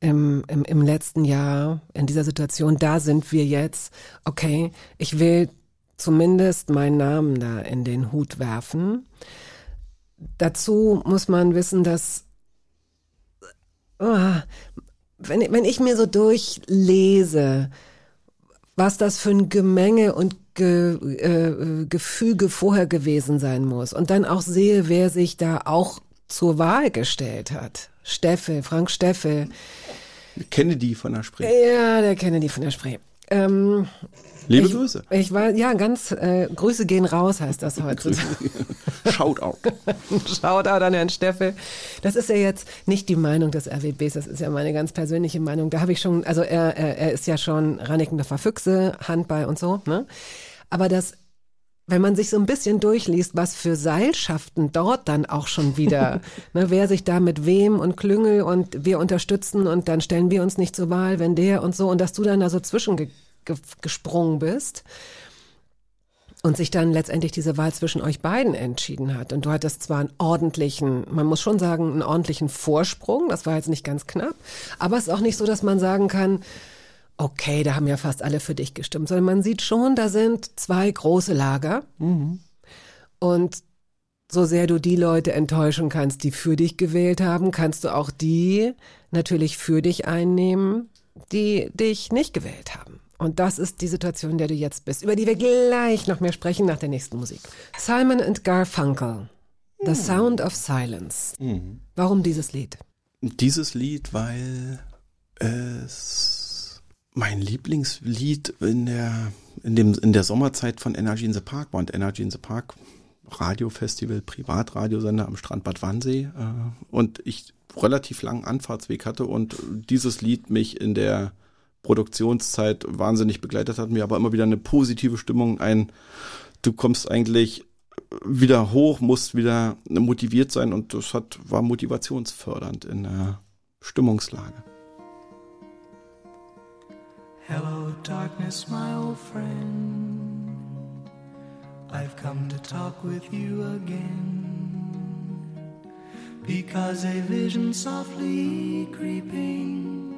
im, im, im letzten Jahr, in dieser Situation, da sind wir jetzt, okay, ich will zumindest meinen Namen da in den Hut werfen. Dazu muss man wissen, dass oh, wenn, wenn ich mir so durchlese, was das für ein Gemenge und Ge, äh, Gefüge vorher gewesen sein muss und dann auch sehe, wer sich da auch zur Wahl gestellt hat. Steffel, Frank Steffel. Kennedy von der Spree. Ja, der Kennedy von der Spree. Ähm, Liebe ich, Grüße. Ich war, ja, ganz, äh, Grüße gehen raus, heißt das heute. Shoutout. Shoutout an Herrn Steffel. Das ist ja jetzt nicht die Meinung des RWBs, das ist ja meine ganz persönliche Meinung. Da habe ich schon, also er, er, er ist ja schon Rannickendorfer Füchse, Handball und so, ne? Aber das wenn man sich so ein bisschen durchliest, was für Seilschaften dort dann auch schon wieder, ne, wer sich da mit wem und Klüngel und wir unterstützen und dann stellen wir uns nicht zur Wahl, wenn der und so und dass du dann da so zwischengesprungen bist und sich dann letztendlich diese Wahl zwischen euch beiden entschieden hat. Und du hattest zwar einen ordentlichen, man muss schon sagen, einen ordentlichen Vorsprung, das war jetzt nicht ganz knapp, aber es ist auch nicht so, dass man sagen kann, okay, da haben ja fast alle für dich gestimmt, sondern man sieht schon, da sind zwei große Lager. Mhm. Und so sehr du die Leute enttäuschen kannst, die für dich gewählt haben, kannst du auch die natürlich für dich einnehmen, die dich nicht gewählt haben. Und das ist die Situation, in der du jetzt bist, über die wir gleich noch mehr sprechen nach der nächsten Musik. Simon and Garfunkel, The Sound of Silence. Mhm. Warum dieses Lied? Dieses Lied, weil es mein Lieblingslied in der, in dem, in der Sommerzeit von Energy in the Park war. Und Energy in the Park, Radiofestival, Privatradiosender am Strand Bad Wannsee. Äh, und ich relativ langen Anfahrtsweg hatte und dieses Lied mich in der Produktionszeit wahnsinnig begleitet hat, mir aber immer wieder eine positive Stimmung ein, du kommst eigentlich wieder hoch, musst wieder motiviert sein und das hat, war motivationsfördernd in der Stimmungslage. Hello, darkness, my old friend. I've come to talk with you again. Because a vision softly creeping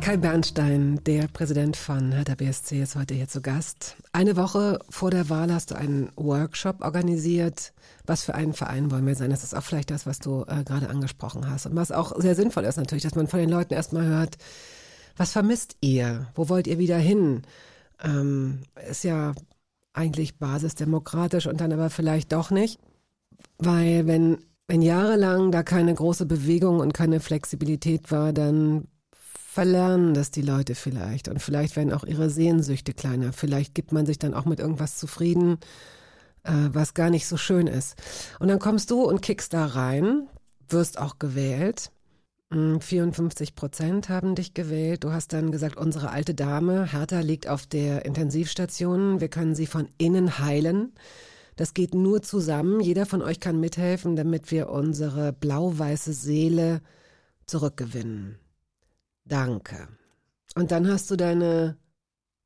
Kai Bernstein, der Präsident von Hertha BSC, ist heute hier zu Gast. Eine Woche vor der Wahl hast du einen Workshop organisiert. Was für einen Verein wollen wir sein? Das ist auch vielleicht das, was du äh, gerade angesprochen hast. Und was auch sehr sinnvoll ist natürlich, dass man von den Leuten erstmal hört, was vermisst ihr? Wo wollt ihr wieder hin? Ähm, ist ja eigentlich basisdemokratisch und dann aber vielleicht doch nicht. Weil wenn, wenn jahrelang da keine große Bewegung und keine Flexibilität war, dann verlernen das die Leute vielleicht. Und vielleicht werden auch ihre Sehnsüchte kleiner. Vielleicht gibt man sich dann auch mit irgendwas zufrieden, äh, was gar nicht so schön ist. Und dann kommst du und kickst da rein, wirst auch gewählt. 54 Prozent haben dich gewählt. Du hast dann gesagt, unsere alte Dame, Hertha, liegt auf der Intensivstation. Wir können sie von innen heilen. Das geht nur zusammen. Jeder von euch kann mithelfen, damit wir unsere blau-weiße Seele zurückgewinnen. Danke. Und dann hast du deine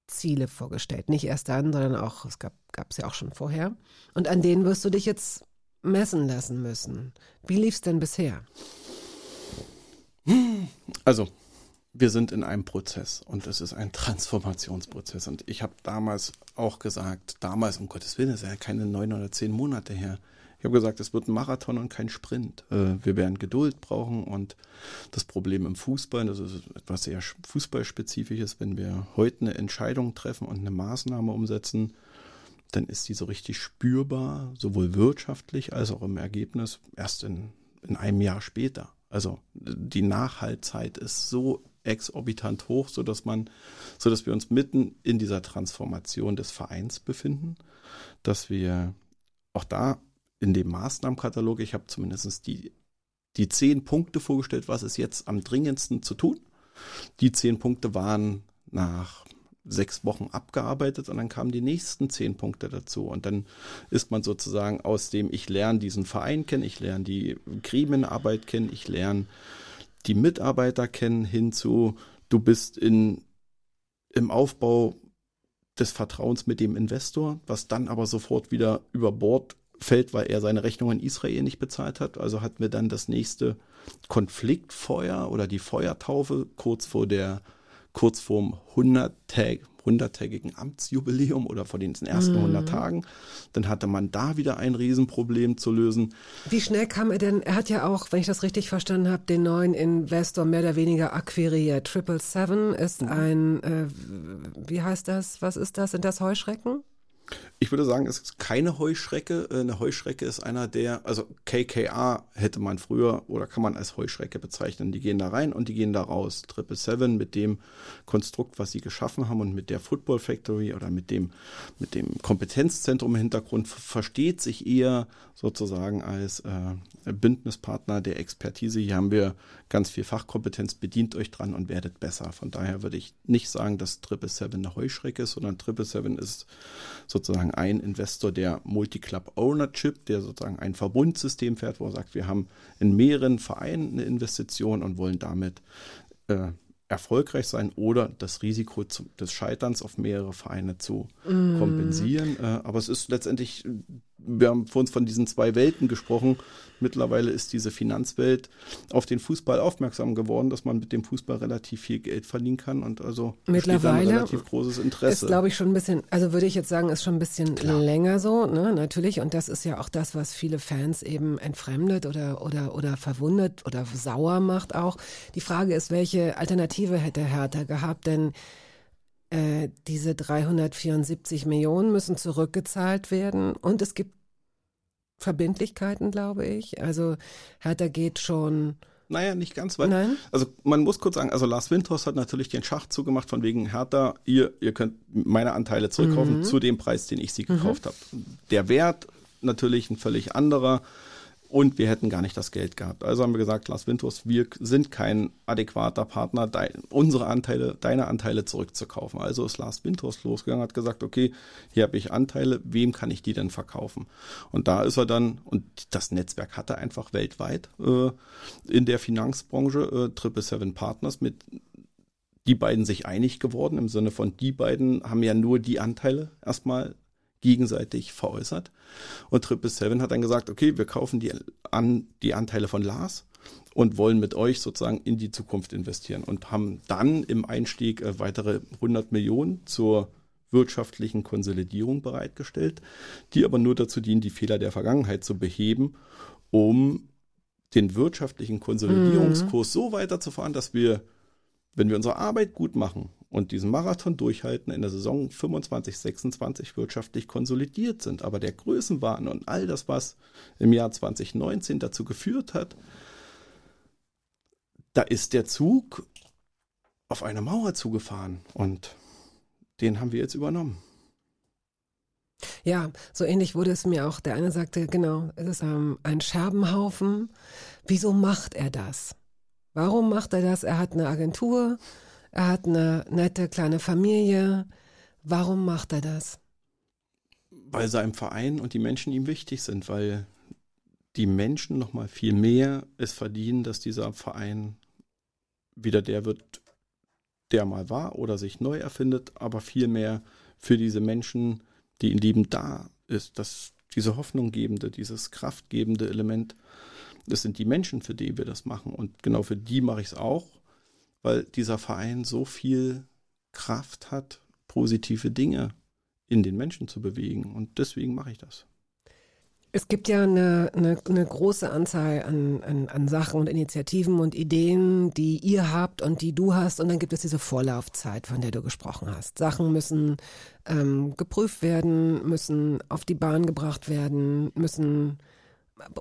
Ziele vorgestellt. Nicht erst dann, sondern auch, es gab es ja auch schon vorher. Und an denen wirst du dich jetzt messen lassen müssen. Wie lief es denn bisher? Also, wir sind in einem Prozess und es ist ein Transformationsprozess. Und ich habe damals auch gesagt, damals, um Gottes Willen, ist ja keine neun oder zehn Monate her. Ich habe gesagt, es wird ein Marathon und kein Sprint. Äh, wir werden Geduld brauchen und das Problem im Fußball, das ist etwas sehr fußballspezifisches, wenn wir heute eine Entscheidung treffen und eine Maßnahme umsetzen, dann ist die so richtig spürbar, sowohl wirtschaftlich als auch im Ergebnis erst in, in einem Jahr später. Also die Nachhaltzeit ist so exorbitant hoch, so dass man, so dass wir uns mitten in dieser Transformation des Vereins befinden, dass wir auch da in dem Maßnahmenkatalog, ich habe zumindest die, die zehn Punkte vorgestellt, was ist jetzt am dringendsten zu tun. Die zehn Punkte waren nach sechs Wochen abgearbeitet und dann kamen die nächsten zehn Punkte dazu. Und dann ist man sozusagen aus dem, ich lerne diesen Verein kennen, ich lerne die Gremienarbeit kennen, ich lerne die Mitarbeiter kennen, hinzu, du bist in, im Aufbau des Vertrauens mit dem Investor, was dann aber sofort wieder über Bord fällt, weil er seine Rechnung in Israel nicht bezahlt hat. Also hatten wir dann das nächste Konfliktfeuer oder die Feuertaufe kurz vor der kurz vorm 100-Tag, 100-tägigen Amtsjubiläum oder vor den ersten mhm. 100 Tagen. Dann hatte man da wieder ein Riesenproblem zu lösen. Wie schnell kam er denn? Er hat ja auch, wenn ich das richtig verstanden habe, den neuen Investor mehr oder weniger akquiriert. Triple Seven ist mhm. ein, äh, wie heißt das? Was ist das? Sind das Heuschrecken? Ich würde sagen, es ist keine Heuschrecke. Äh, eine Heuschrecke ist einer der, also KKA hätte man früher oder kann man als Heuschrecke bezeichnen. Die gehen da rein und die gehen da raus. Triple Seven mit dem Konstrukt, was sie geschaffen haben und mit der Football Factory oder mit dem, mit dem Kompetenzzentrum im Hintergrund versteht sich eher sozusagen als äh, Bündnispartner der Expertise. Hier haben wir ganz viel Fachkompetenz, bedient euch dran und werdet besser. Von daher würde ich nicht sagen, dass Triple Seven eine Heuschrecke ist, sondern Triple Seven ist sozusagen ein Investor, der Multi-Club Ownership, der sozusagen ein Verbundsystem fährt, wo er sagt, wir haben in mehreren Vereinen eine Investition und wollen damit äh, erfolgreich sein oder das Risiko des Scheiterns auf mehrere Vereine zu mm. kompensieren. Äh, aber es ist letztendlich wir haben vor uns von diesen zwei Welten gesprochen. Mittlerweile ist diese Finanzwelt auf den Fußball aufmerksam geworden, dass man mit dem Fußball relativ viel Geld verdienen kann und also mittlerweile ein relativ großes Interesse. Ist glaube ich schon ein bisschen, also würde ich jetzt sagen, ist schon ein bisschen Klar. länger so, ne, natürlich. Und das ist ja auch das, was viele Fans eben entfremdet oder oder oder verwundert oder sauer macht auch. Die Frage ist, welche Alternative hätte Hertha gehabt? Denn äh, diese 374 Millionen müssen zurückgezahlt werden und es gibt Verbindlichkeiten, glaube ich. Also Hertha geht schon Naja, nicht ganz, weil, Nein? also man muss kurz sagen, also Lars Windhorst hat natürlich den Schach zugemacht von wegen Hertha, ihr, ihr könnt meine Anteile zurückkaufen Mhm. zu dem Preis, den ich sie gekauft habe. Der Wert natürlich ein völlig anderer und wir hätten gar nicht das Geld gehabt. Also haben wir gesagt, Lars Windhorst, wir sind kein adäquater Partner, dein, unsere Anteile, deine Anteile zurückzukaufen. Also ist Lars Windhorst losgegangen, hat gesagt, okay, hier habe ich Anteile, wem kann ich die denn verkaufen? Und da ist er dann, und das Netzwerk hatte einfach weltweit äh, in der Finanzbranche äh, Triple Seven Partners mit die beiden sich einig geworden, im Sinne von die beiden haben ja nur die Anteile erstmal gegenseitig veräußert. Und Triple Seven hat dann gesagt, okay, wir kaufen die, an, die Anteile von Lars und wollen mit euch sozusagen in die Zukunft investieren und haben dann im Einstieg äh, weitere 100 Millionen zur wirtschaftlichen Konsolidierung bereitgestellt, die aber nur dazu dienen, die Fehler der Vergangenheit zu beheben, um den wirtschaftlichen Konsolidierungskurs so weiterzufahren, dass wir, wenn wir unsere Arbeit gut machen und diesen Marathon durchhalten, in der Saison 25, 26 wirtschaftlich konsolidiert sind. Aber der Größenwahn und all das, was im Jahr 2019 dazu geführt hat, da ist der Zug auf eine Mauer zugefahren und den haben wir jetzt übernommen. Ja, so ähnlich wurde es mir auch. Der eine sagte, genau, es ist ähm, ein Scherbenhaufen. Wieso macht er das? Warum macht er das? Er hat eine Agentur, er hat eine nette kleine Familie. Warum macht er das? Weil seinem Verein und die Menschen ihm wichtig sind, weil die Menschen noch mal viel mehr es verdienen, dass dieser Verein wieder der wird, der mal war oder sich neu erfindet, aber viel mehr für diese Menschen, die ihn lieben, da ist. Das, diese hoffnunggebende, dieses kraftgebende Element, das sind die Menschen, für die wir das machen. Und genau für die mache ich es auch, weil dieser Verein so viel Kraft hat, positive Dinge in den Menschen zu bewegen. Und deswegen mache ich das. Es gibt ja eine, eine, eine große Anzahl an, an, an Sachen und Initiativen und Ideen, die ihr habt und die du hast. Und dann gibt es diese Vorlaufzeit, von der du gesprochen hast. Sachen müssen ähm, geprüft werden, müssen auf die Bahn gebracht werden, müssen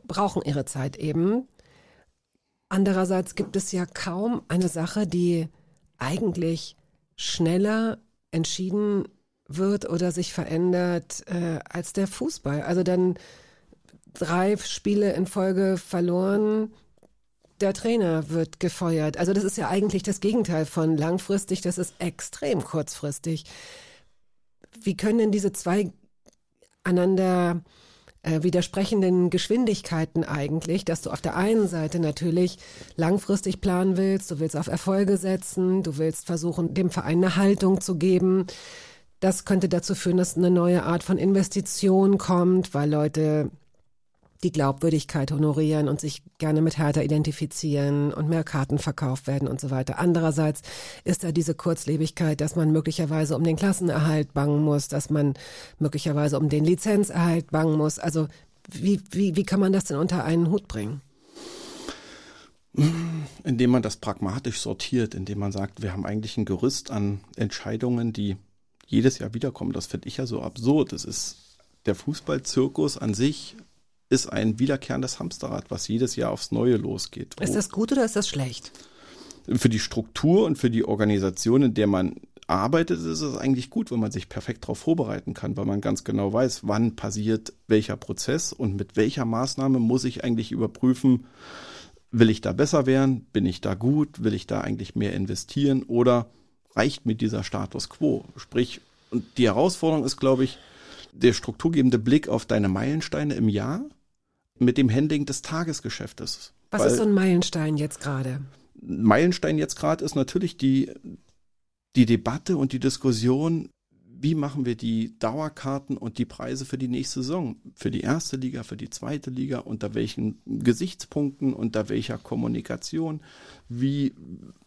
brauchen ihre Zeit eben. Andererseits gibt es ja kaum eine Sache, die eigentlich schneller entschieden wird oder sich verändert äh, als der Fußball. Also dann drei Spiele in Folge verloren, der Trainer wird gefeuert. Also das ist ja eigentlich das Gegenteil von langfristig, das ist extrem kurzfristig. Wie können denn diese zwei einander äh, widersprechenden Geschwindigkeiten eigentlich, dass du auf der einen Seite natürlich langfristig planen willst, du willst auf Erfolge setzen, du willst versuchen, dem Verein eine Haltung zu geben. Das könnte dazu führen, dass eine neue Art von Investition kommt, weil Leute die Glaubwürdigkeit honorieren und sich gerne mit Hertha identifizieren und mehr Karten verkauft werden und so weiter. Andererseits ist da diese Kurzlebigkeit, dass man möglicherweise um den Klassenerhalt bangen muss, dass man möglicherweise um den Lizenzerhalt bangen muss. Also wie, wie, wie kann man das denn unter einen Hut bringen? Indem man das pragmatisch sortiert, indem man sagt, wir haben eigentlich ein Gerüst an Entscheidungen, die jedes Jahr wiederkommen. Das finde ich ja so absurd. Das ist der Fußballzirkus an sich ist ein wiederkehrendes Hamsterrad, was jedes Jahr aufs Neue losgeht. Ist das gut oder ist das schlecht? Für die Struktur und für die Organisation, in der man arbeitet, ist es eigentlich gut, wenn man sich perfekt darauf vorbereiten kann, weil man ganz genau weiß, wann passiert welcher Prozess und mit welcher Maßnahme muss ich eigentlich überprüfen, will ich da besser werden, bin ich da gut, will ich da eigentlich mehr investieren oder reicht mir dieser Status quo? Sprich, und die Herausforderung ist, glaube ich, der strukturgebende Blick auf deine Meilensteine im Jahr mit dem Handling des Tagesgeschäftes. Was Weil ist so ein Meilenstein jetzt gerade? Meilenstein jetzt gerade ist natürlich die, die Debatte und die Diskussion, wie machen wir die Dauerkarten und die Preise für die nächste Saison? Für die erste Liga, für die zweite Liga, unter welchen Gesichtspunkten, unter welcher Kommunikation, wie,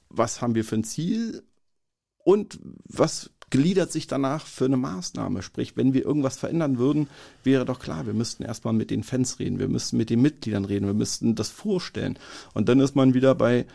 was haben wir für ein Ziel und was gliedert sich danach für eine Maßnahme. Sprich, wenn wir irgendwas verändern würden, wäre doch klar, wir müssten erstmal mit den Fans reden, wir müssten mit den Mitgliedern reden, wir müssten das vorstellen. Und dann ist man wieder bei,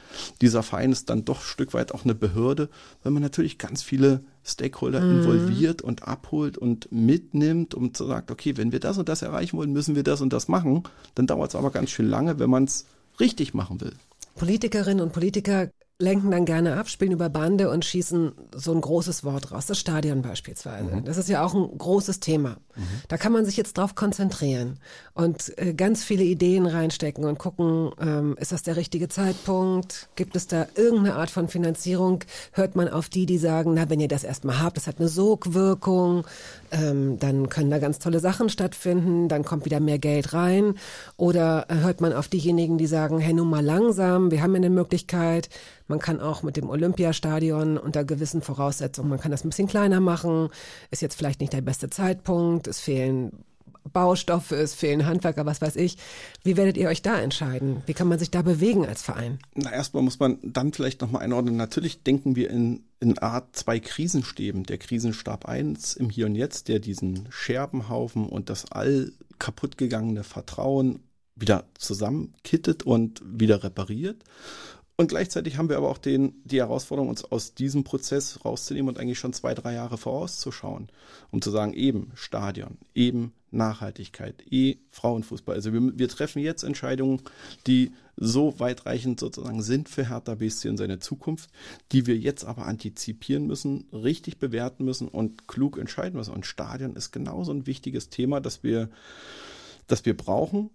dieser Verein ist dann doch ein Stück weit auch eine Behörde, weil man natürlich ganz viele Stakeholder mhm. involviert und abholt und mitnimmt und so sagt, okay, wenn wir das und das erreichen wollen, müssen wir das und das machen. Dann dauert es aber ganz schön lange, wenn man es richtig machen will. Politikerinnen und Politiker lenken dann gerne ab, spielen über Bande und schießen so ein großes Wort raus, das Stadion beispielsweise. Mhm. Das ist ja auch ein großes Thema. Mhm. Da kann man sich jetzt drauf konzentrieren und äh, ganz viele Ideen reinstecken und gucken, ähm, ist das der richtige Zeitpunkt? Gibt es da irgendeine Art von Finanzierung? Hört man auf die, die sagen, na, wenn ihr das erstmal habt, das hat eine Sogwirkung, ähm, dann können da ganz tolle Sachen stattfinden, dann kommt wieder mehr Geld rein. Oder hört man auf diejenigen, die sagen, hey, nun mal langsam, wir haben ja eine Möglichkeit, man kann auch mit dem Olympiastadion unter gewissen Voraussetzungen, man kann das ein bisschen kleiner machen, ist jetzt vielleicht nicht der beste Zeitpunkt, es fehlen Baustoffe, es fehlen Handwerker, was weiß ich. Wie werdet ihr euch da entscheiden? Wie kann man sich da bewegen als Verein? Na, erstmal muss man dann vielleicht nochmal einordnen. Natürlich denken wir in, in Art zwei Krisenstäben. Der Krisenstab 1 im Hier und Jetzt, der diesen Scherbenhaufen und das all kaputtgegangene Vertrauen wieder zusammenkittet und wieder repariert. Und gleichzeitig haben wir aber auch den, die Herausforderung, uns aus diesem Prozess rauszunehmen und eigentlich schon zwei, drei Jahre vorauszuschauen, um zu sagen, eben Stadion, eben Nachhaltigkeit, eh Frauenfußball. Also wir, wir treffen jetzt Entscheidungen, die so weitreichend sozusagen sind für Hertha BSC in seine Zukunft, die wir jetzt aber antizipieren müssen, richtig bewerten müssen und klug entscheiden müssen. Und Stadion ist genauso ein wichtiges Thema, dass wir, dass wir brauchen,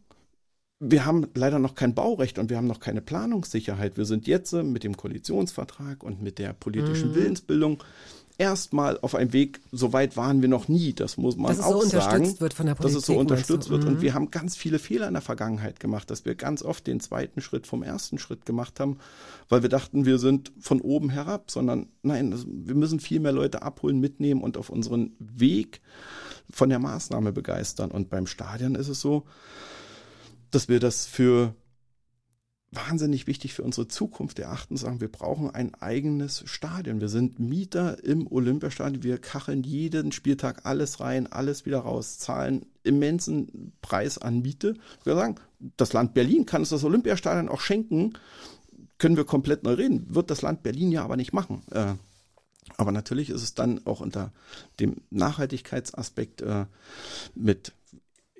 wir haben leider noch kein Baurecht und wir haben noch keine Planungssicherheit. Wir sind jetzt mit dem Koalitionsvertrag und mit der politischen mhm. Willensbildung erstmal auf einem Weg, so weit waren wir noch nie, das muss man dass auch so sagen. Wird von der Politik, dass es so unterstützt wird. Mhm. Und wir haben ganz viele Fehler in der Vergangenheit gemacht, dass wir ganz oft den zweiten Schritt vom ersten Schritt gemacht haben, weil wir dachten, wir sind von oben herab, sondern nein, wir müssen viel mehr Leute abholen, mitnehmen und auf unseren Weg von der Maßnahme begeistern. Und beim Stadion ist es so, dass wir das für wahnsinnig wichtig für unsere Zukunft erachten, sagen, wir brauchen ein eigenes Stadion. Wir sind Mieter im Olympiastadion. Wir kacheln jeden Spieltag alles rein, alles wieder raus, zahlen immensen Preis an Miete. Wir sagen, das Land Berlin kann uns das Olympiastadion auch schenken. Können wir komplett neu reden. Wird das Land Berlin ja aber nicht machen. Äh, aber natürlich ist es dann auch unter dem Nachhaltigkeitsaspekt äh, mit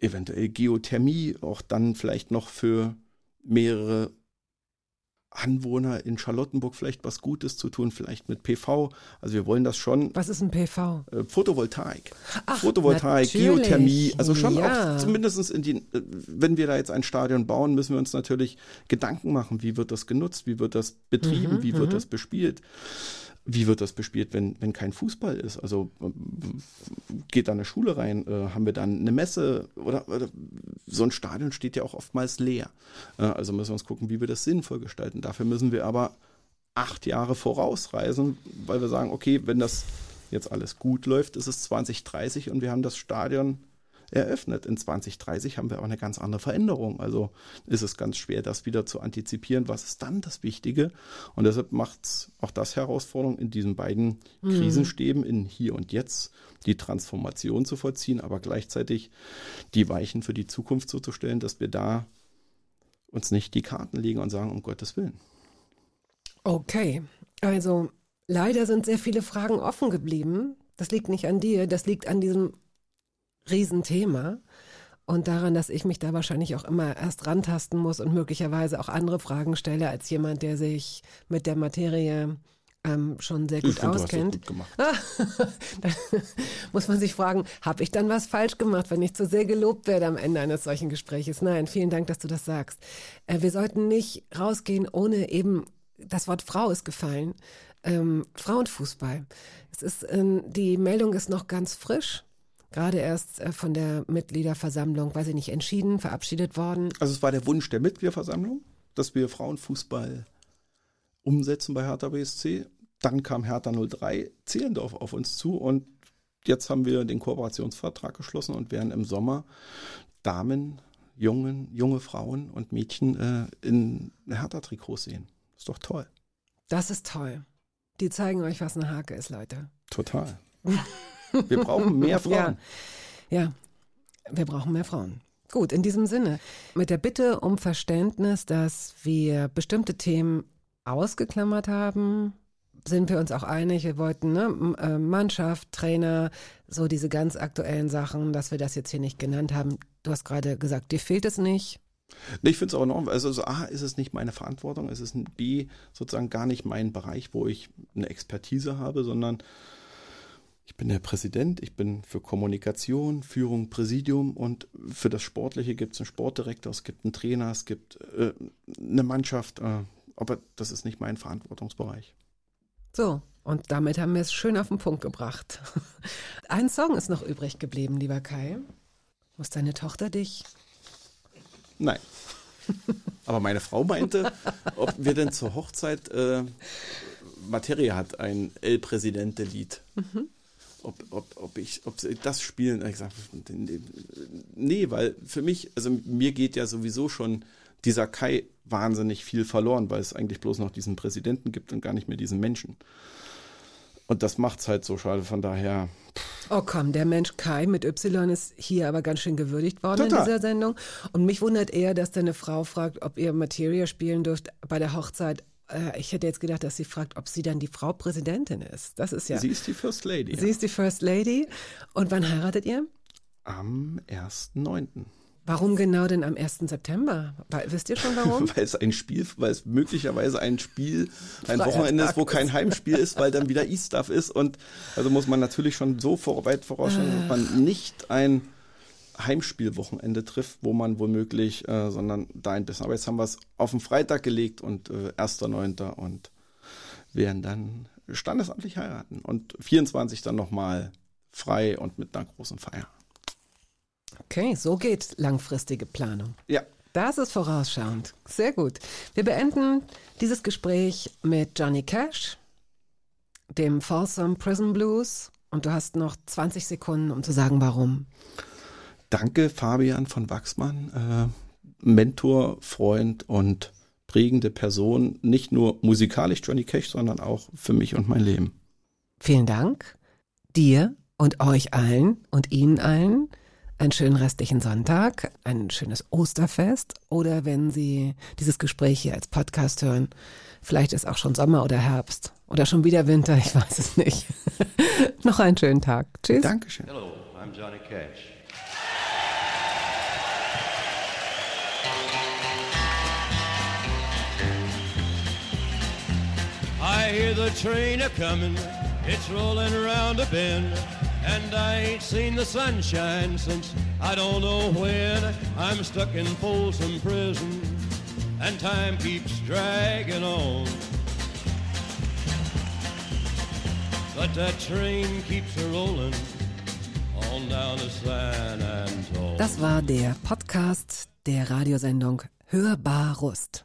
eventuell Geothermie auch dann vielleicht noch für mehrere Anwohner in Charlottenburg vielleicht was Gutes zu tun, vielleicht mit PV. Also wir wollen das schon. Was ist ein PV? Äh, Photovoltaik. Ach, Photovoltaik, natürlich. Geothermie. Also schon Ja. auch zumindest in die, äh, wenn wir da jetzt ein Stadion bauen, müssen wir uns natürlich Gedanken machen, wie wird das genutzt, wie wird das betrieben, Mhm, wie wird mhm. das bespielt. Wie wird das bespielt, wenn, wenn kein Fußball ist? Also äh, geht da eine Schule rein? Äh, haben wir dann eine Messe? Oder, oder so ein Stadion steht ja auch oftmals leer. Äh, also müssen wir uns gucken, wie wir das sinnvoll gestalten. Dafür müssen wir aber acht Jahre vorausreisen, weil wir sagen, okay, wenn das jetzt alles gut läuft, ist es 2030 und wir haben das Stadion eröffnet. In 2030 haben wir aber eine ganz andere Veränderung. Also ist es ganz schwer, das wieder zu antizipieren. Was ist dann das Wichtige? Und deshalb macht es auch das Herausforderung, in diesen beiden Krisenstäben, in Hier und Jetzt, die Transformation zu vollziehen, aber gleichzeitig die Weichen für die Zukunft so zu stellen, dass wir da uns nicht die Karten legen und sagen, um Gottes Willen. Okay, also leider sind sehr viele Fragen offen geblieben. Das liegt nicht an dir, das liegt an diesem Riesenthema und daran, dass ich mich da wahrscheinlich auch immer erst rantasten muss und möglicherweise auch andere Fragen stelle als jemand, der sich mit der Materie ähm, schon sehr gut ich auskennt. gut gemacht. da muss man sich fragen, habe ich dann was falsch gemacht, wenn ich zu sehr gelobt werde am Ende eines solchen Gespräches? Nein, vielen Dank, dass du das sagst. Äh, wir sollten nicht rausgehen, ohne eben, das Wort Frau ist gefallen, ähm, Frauenfußball. Es ist, ähm, die Meldung ist noch ganz frisch. Gerade erst äh, von der Mitgliederversammlung, weiß ich nicht, entschieden, verabschiedet worden. Also es war der Wunsch der Mitgliederversammlung, dass wir Frauenfußball umsetzen bei Hertha BSC. Dann kam Hertha 03 Zehlendorf auf uns zu und jetzt haben wir den Kooperationsvertrag geschlossen und werden im Sommer Damen, jungen, junge Frauen und Mädchen äh, in Hertha-Trikots sehen. Ist doch toll. Das ist toll. Die zeigen euch, was eine Hake ist, Leute. Total. Wir brauchen mehr Frauen. Ja, ja, wir brauchen mehr Frauen. Gut, in diesem Sinne, mit der Bitte um Verständnis, dass wir bestimmte Themen ausgeklammert haben, sind wir uns auch einig. Wir wollten ne, äh, Mannschaft, Trainer, so diese ganz aktuellen Sachen, dass wir das jetzt hier nicht genannt haben. Du hast gerade gesagt, dir fehlt es nicht. Nee, ich finde es auch noch, also so, A, ist es nicht meine Verantwortung, es ist ein B, sozusagen gar nicht mein Bereich, wo ich eine Expertise habe, sondern ich bin der Präsident, ich bin für Kommunikation, Führung, Präsidium und für das Sportliche gibt es einen Sportdirektor, es gibt einen Trainer, es gibt äh, eine Mannschaft, äh, aber das ist nicht mein Verantwortungsbereich. So, und damit haben wir es schön auf den Punkt gebracht. Ein Song ist noch übrig geblieben, lieber Kai. Muss deine Tochter dich Nein. Aber meine Frau meinte, ob wir denn zur Hochzeit, äh, Materia hat ein El Presidente-Lied. Mhm. Ob, ob, ob, ich, ob sie das spielen. Ich sag, nee, weil für mich, also mir geht ja sowieso schon dieser Kai wahnsinnig viel verloren, weil es eigentlich bloß noch diesen Präsidenten gibt und gar nicht mehr diesen Menschen. Und das macht's halt so schade. Von daher. Oh komm, der Mensch Kai mit Y ist hier aber ganz schön gewürdigt worden Total. in dieser Sendung. Und mich wundert eher, dass deine Frau fragt, ob ihr Materia spielen dürft bei der Hochzeit. Äh, ich hätte jetzt gedacht, dass sie fragt, ob sie dann die Frau Präsidentin ist. Das ist ja. Sie ist die First Lady. Sie ja. ist die First Lady. Und wann heiratet ihr? Am 1.9. Warum genau denn am 1. September? Wisst ihr schon warum? weil es ein Spiel, weil es möglicherweise ein Spiel, ein Wochenende ist, wo kein Heimspiel ist, weil dann wieder E-Stuff ist und also muss man natürlich schon so vor, weit vorausschauen, dass man nicht ein Heimspielwochenende trifft, wo man womöglich, äh, sondern da ein bisschen. Aber jetzt haben wir es auf den Freitag gelegt und äh, 1.9. und werden dann standesamtlich heiraten und 24 dann nochmal frei und mit einer großen Feier. Okay, so geht langfristige Planung. Ja. Das ist vorausschauend. Sehr gut. Wir beenden dieses Gespräch mit Johnny Cash, dem Folsom Prison Blues. Und du hast noch 20 Sekunden, um zu sagen, warum. Danke, Fabian von Wachsmann, äh, Mentor, Freund und prägende Person, nicht nur musikalisch Johnny Cash, sondern auch für mich und mein Leben. Vielen Dank dir und euch allen und Ihnen allen einen schönen restlichen Sonntag, ein schönes Osterfest oder wenn Sie dieses Gespräch hier als Podcast hören, vielleicht ist auch schon Sommer oder Herbst oder schon wieder Winter, ich weiß es nicht. Noch einen schönen Tag. Tschüss. Dankeschön. Hello, I'm Johnny Cash. Hear the train a coming, it's rolling around a bend. And I ain't seen the sunshine since I don't know when. I'm stuck in Folsom Prison, and time keeps dragging on. But that train keeps a Antone. Das war der Podcast der Radiosendung Hörbar Rust.